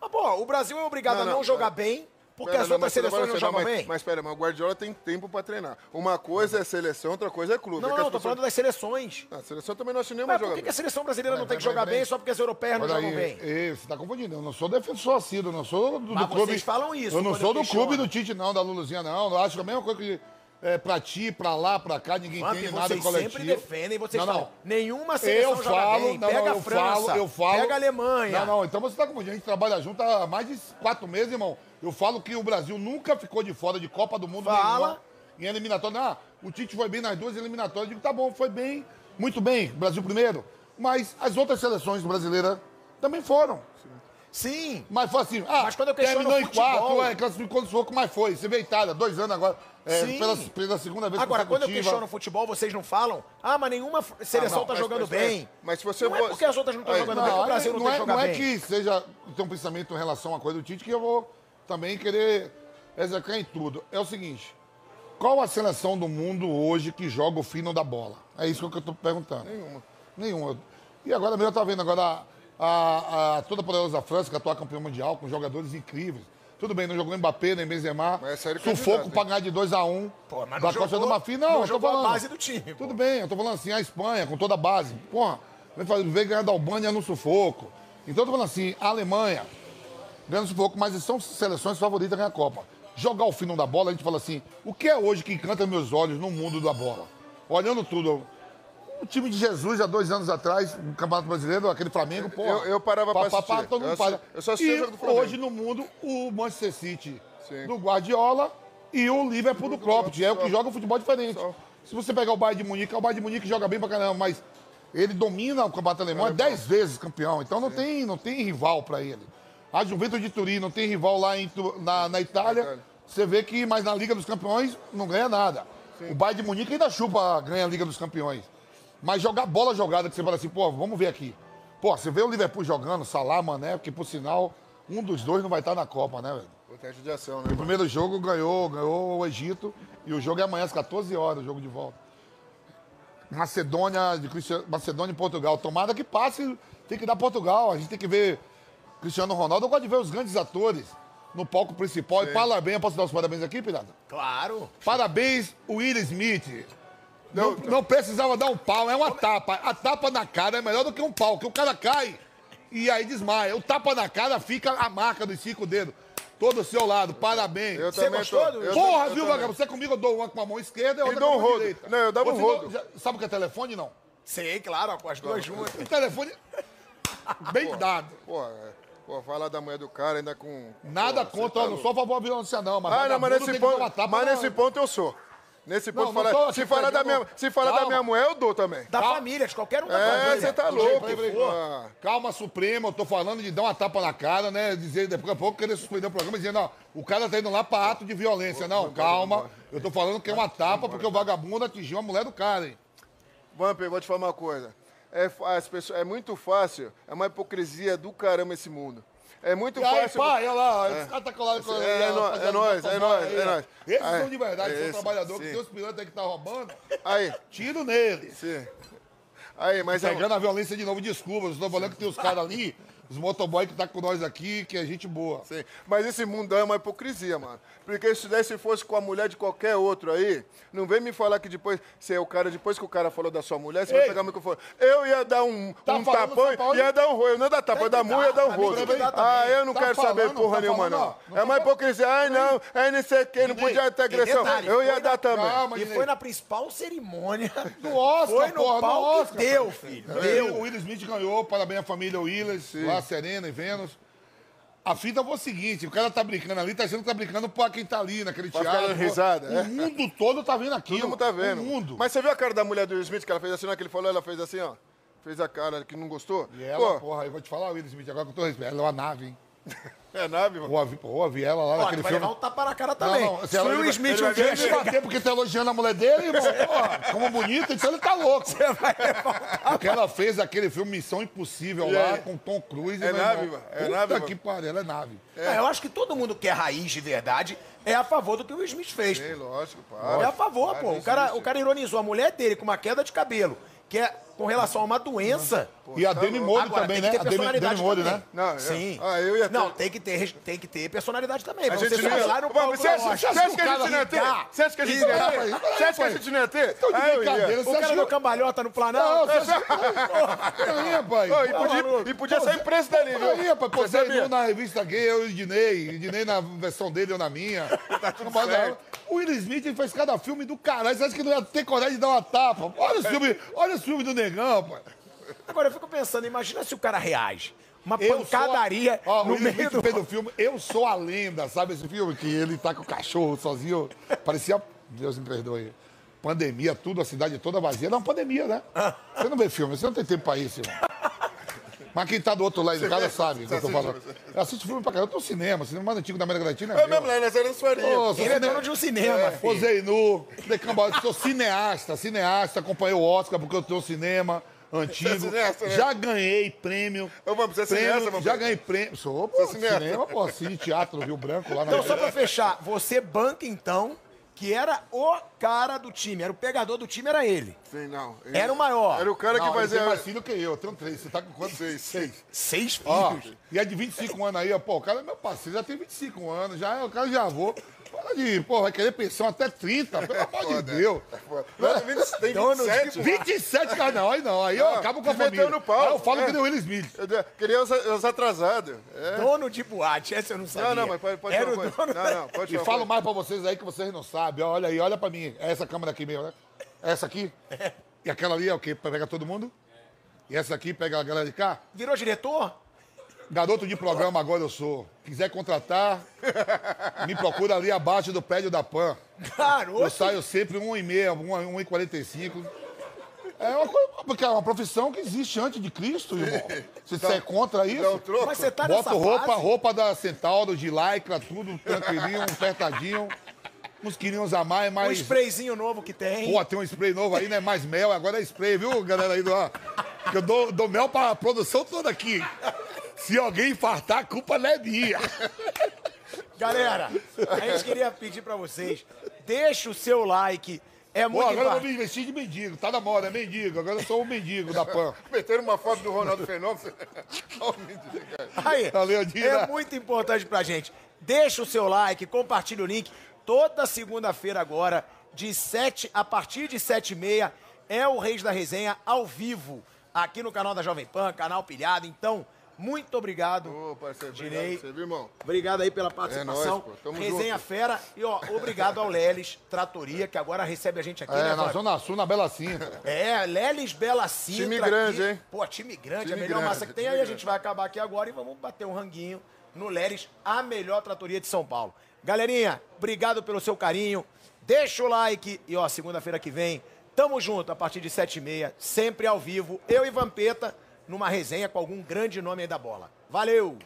Mas, pô, o Brasil é obrigado Não, a não, não, jogar não. bem, porque as não, outras mas seleções não jogam mas, bem. Mas pera, mas o Guardiola tem tempo pra treinar. Uma coisa é seleção, outra coisa é clube. não, É não, pessoas- falando das seleções. Ah, a seleção também não acha nenhuma Mas por que, a seleção brasileira não Vai, tem que jogar bem só porque as europeias não jogam aí, bem? ei, você tá confundindo. Eu não sou defensor assíduo, não sou do, do Mas clube. vocês falam isso Eu não sou do clube do Tite, não, da Luluzinha, não. Eu acho que é a mesma coisa que é, pra ti, pra lá, pra cá, ninguém Vamp, entende nada vocês coletivo. sempre defendem, vocês não, falam, não. nenhuma seleção Eu joga falo, bem. não, pega não, a eu França, falo, eu falo. pega a Alemanha. Não, não, então você tá confundindo. A gente trabalha junto há mais de quatro meses, irmão. Eu falo que o Brasil nunca ficou de fora de Copa do Mundo Fala. nenhuma. Em eliminatória. Ah, o Tite foi bem nas duas eliminatórias. Eu digo, tá bom, foi bem, muito bem, Brasil primeiro. Mas as outras seleções brasileiras também foram. Sim, Mas foi assim, ah, Mas quando eu questiono terminou em futebol- quatro, é, classificou no soco, mas foi. Você vê a Itália, dois anos agora. É, pela, pela segunda vez Agora, quando eu questiono futebol, vocês não falam, ah, mas nenhuma f- seleção não, tá mas- jogando mas- bem. mas se você não é porque as outras não estão jogando bem que o Não, Brasil não, não, tem é, que jogar não é bem. que seja um pensamento em relação à coisa do Tite que eu vou também querer executar em tudo. É o seguinte: qual a seleção do mundo hoje que joga o fino da bola? É isso que eu estou perguntando. Nenhuma. Nenhuma. E agora mesmo eu estava vendo agora a, a, a toda poderosa França, que é a atual campeã mundial, com jogadores incríveis. Tudo bem, não jogou Mbappé, nem Benzema. Mas é sério Sufoco pra ganhar de 2x1 Pô, mas não jogou- do Marfim. Não, não jogou a falando. base do time, pô. Tudo bem, eu tô falando assim, a Espanha, com toda a base. Porra, vem ganhar da Albânia no sufoco. Então eu tô falando assim, a Alemanha ganhando sufoco, mas são seleções favoritas a ganhar a Copa. Jogar o fino da bola, a gente fala assim, o que é hoje que encanta meus olhos no mundo da bola? Olhando tudo. O time de Jesus, há dois anos atrás, no Campeonato Brasileiro, aquele Flamengo, pô. Eu- eu parava pra assistir. todo mundo Eu para. eu só assisti o E jogo do Flamengo. hoje no mundo, o Manchester City Sim. do Guardiola e o Liverpool do Klopp. É o que joga um futebol diferente. Só. Se você pegar o Bayern de Munique, é o Bayern de Munique joga bem pra caramba, mas ele domina o campeonato alemão, é 10 vezes campeão, então não tem, não tem rival pra ele. A Juventus de Turim não tem rival lá em na, na Itália. Itália. Você vê que, mas na Liga dos Campeões não ganha nada. O Bayern de Munique ainda chupa, ganha a Liga dos Campeões. Mas jogar bola jogada, que você fala assim, pô, vamos ver aqui. Pô, você vê o Liverpool jogando, Salah, Mané, porque por sinal, um dos dois não vai estar na Copa, né, velho? O teste de ação, né? O primeiro jogo ganhou, ganhou o Egito e o jogo é amanhã às 14 horas, o jogo de volta. Macedônia, de Cristiano, Macedônia e Portugal. Tomada que passe, tem que dar Portugal. A gente tem que ver Cristiano Ronaldo. Eu gosto de ver os grandes atores no palco principal. E parabéns, posso dar os parabéns aqui, Pirata? Claro. Parabéns, Will Smith. Não, não precisava dar um pau, é uma tapa. A tapa na cara é melhor do que um pau, que o cara cai e aí desmaia. O tapa na cara fica a marca dos cinco dedos. Todo do seu lado, parabéns. Eu Você gostou tô- do- eu Porra, viu, vagabundo? Você comigo eu dou uma com a mão esquerda e outra dou com a um mão rodo. direita. Não, eu dava um rodo. já- sabe o que é telefone, não? Sei, claro, com as duas juntas. O telefone bem dado. Pô, é, pô, falar da mulher do cara ainda com. Nada Pô, contra, eu não tá sou a favor da violência, não. Mas Ah, não, mas nesse ponto, mas nesse ponto eu sou. Nesse ponto, Não, não falar- se falar, da minha, pegando. se falar da minha mulher, eu dou também. Da Calma. família, de qualquer um da É, família. você tá louco. peraí. Calma, Supremo, eu tô falando de dar uma tapa na cara, né? Dizer daqui a pouco querer suspender o programa dizendo, ó, o cara tá indo lá pra ato de violência. Não, calma. Eu tô falando que é uma tapa porque o vagabundo atingiu a mulher do cara, hein? Vamper, vou te falar uma coisa. É, as pessoas, é muito fácil, é uma hipocrisia do caramba esse mundo. É muito E aí, fácil. pai, olha lá, esse cara tá colado com É, é nó- é nóis, é nóis, é nóis. Esses Aí, são de verdade, são esse, trabalhadores, que tem os pilotos aí que tá roubando, Aí, tiro neles. sim. Aí, mas é, Pegando a violência de novo, desculpa, eu estou falando que tem os caras ali, os motoboy que tá com nós aqui, que é gente boa. Sim. Mas esse mundão é uma hipocrisia, mano. Porque se desse fosse com a mulher de qualquer outro aí, não vem me falar que depois, se é o cara, depois que o cara falou da sua mulher, você vai Ei. pegar o microfone. Eu ia dar um, Tá um tapão e ia dar um rolo. Eu não ia dar tapa, eu ia dar murro, ia dar um mim rolo. que dar Ah, eu não Tá quero saber falando, porra tá nenhuma, falando, não. não É uma tá hipocrisia. Ai, não, é não sei o que, não podia ter agressão. detalhe, Eu ia dar na- também. Calma, E foi na principal cerimônia. No Oscar, Foi no porra, pau no que Oscar. deu, filho. Deu. Deu. O Will Smith ganhou, parabéns à família Willis, lá Serena e Vênus. A fita foi o seguinte, o cara tá brincando ali, tá achando que tá brincando pra quem tá ali naquele Pra teatro. risada, o é. mundo todo tá vendo aquilo. Todo mundo tá vendo. O mundo. Mas você viu a cara da mulher do Will Smith que ela fez assim, na hora que ele falou, ela fez assim, ó. Fez a cara que não gostou. E ela, Pô, porra, eu vou te falar, Will Smith, agora com todo respeito, ela é uma nave, hein? é nave, mano. Pô, vi, pô, vi ela lá tu naquele vai filme. levar um tapa na cara também. Não, não, Se o Will Smith um vai me chegar... bater porque tá elogiando a mulher dele, irmão. Porra, como bonita, então ele tá louco. Porque ela fez aquele filme Missão Impossível E lá aí? com Tom Cruise. É nave, irmão. mano. É Puta nave, que pariu, ela é nave. É, eu acho que todo mundo que é raiz de verdade é a favor do que o Will Smith fez. Sim, lógico, É para. a favor, pô. O cara, o cara ironizou a mulher dele com uma queda de cabelo, que é com relação a uma doença. E a Demi Moore Agora, também, tem né? que ter A Demi, personalidade Demi Moore, também. né? Não, eu- Sim. ah, eu ia ter- Não, tem que ter, tem que ter personalidade também. A gente você não ia... passar no palco Você acha, você acha que a gente não ia ter? Você acha que a gente não ia ter? Peraí, Você acha que a gente não ia ter? Tô de Ah, eu brincadeira, ia. você O cara que- cambalhota no Não, Planalto. você acha... Peraí, rapaz. Ô, e, podia, e podia sair preço dali, viu? Rapaz, pô, Você viu na revista gay, eu e o Dinei, Dinei na versão dele, eu na minha. Tá tudo certo. O Will Smith ele fez cada filme do caralho, você acha que não ia ter coragem de dar uma tapa? Olha o filme, olha o filme do Negão, Agora eu fico pensando, imagina se o cara reage. Uma Eu pancadaria a- Ó, no meio do... fez o filme Eu Sou a Lenda, sabe esse filme? Que ele tá com o cachorro sozinho. Parecia, Deus me perdoe, pandemia, tudo, a cidade toda vazia. Não, pandemia, né? Você não vê filme, você não tem tempo pra isso, irmão. Mas quem tá do outro lado de casa sabe o que eu tô falando. assiste, Eu assisto filme pra caramba. Eu tô no cinema, o cinema mais antigo da América Latina. É mesmo, lá na Zé Faria. Ô, sou Ele é dono de um cinema. Posei nu, decamba- sou cineasta, cineasta, acompanhei o Oscar porque eu tenho cinema antigo. Você é cineasta, né? Já ganhei prêmio. Ô, Vamp, você é prêmio, cineasta, Vamp? Já ganhei prêmio. Sou, pô, Você é cineasta? cinema, pô, cine, teatro, Rio Branco, lá na Então, só pra fechar, você banca então que era o cara do time, era o pegador do time, era ele. Sim, não. Era o maior. Era o cara Não, que ele fazia... tem mais filho que eu, eu tenho três. Você tá com quantos? Seis. Seis. Seis Ó, filhos. e é de 25 anos aí, ó. Pô, o cara é meu parceiro, já tem 25 anos, já, o cara já avô. Fala de, pô, vai querer pensão até 30, pelo amor de Deus. Não, tem 20 tem Dono de 27. 27, cara, não, aí não, aí eu acabo com a família. no pau. Aí eu falo É. que nem o Will Smith. Eu Queria os, os atrasados. É. Dono de boate, essa eu não sabia. Não, não, mas pode, pode Era falar o coisa. dono Não, não, pode E falo mais pra vocês aí que vocês não sabem. Olha aí, olha pra mim. É essa câmera aqui mesmo, né? Essa aqui. E aquela ali é o quê? Pega todo mundo? E essa aqui pega a galera de cá? Virou diretor? Garoto de programa agora eu sou. Quiser contratar, me procura ali abaixo do prédio da PAN. Eu Garoto. saio sempre 1h30, 1h45. É uma, coisa, porque é uma profissão que existe antes de Cristo, irmão. Se você é contra isso, Dá um troco. Mas você tá nessa bota roupa, fase? roupa da Centauro, de lycra, tudo tranquilinho, apertadinho. Uns quilinhos a mais, Um mais... sprayzinho novo que tem. Pô, tem um spray novo aí, né? Mais mel, agora é spray, viu, galera aí do... eu dou, dou mel pra produção toda aqui. Se alguém infartar, a culpa não é minha. Galera, a gente queria pedir pra vocês, deixa o seu like. É Pô, muito agora eu vou me vestir de mendigo. Tá na moda, é mendigo. Agora eu sou o mendigo da PAN. Meteram uma foto do Ronaldo Fenômeno. Aí, Valeu, é muito importante pra gente. Deixa o seu like, compartilha o link. Toda segunda-feira agora, de 7 a partir de 7 e meia, é o Reis da Resenha ao vivo, aqui no canal da Jovem Pan, canal Pilhado. Então, muito obrigado. Ô, parceiro, Direi. obrigado você, irmão? Obrigado aí pela participação. nóis, pô. Tamo Resenha junto. Fera. E, ó, obrigado ao Leles Tratoria, que agora recebe a gente aqui, né, É, na Fábio? Zona Sul, na Bela Cinta. É, Leles Bela Sintra. Time aqui. grande, hein? Pô, time grande, Time a melhor grande, massa que tem. Aí a grande. gente vai acabar aqui agora e vamos bater um ranguinho no Leles, a melhor tratoria de São Paulo. Galerinha, obrigado pelo seu carinho. Deixa o like e, ó, segunda-feira que vem, tamo junto a partir de sete e meia, sempre ao vivo. Eu e Vampeta, numa resenha com algum grande nome aí da bola. Valeu!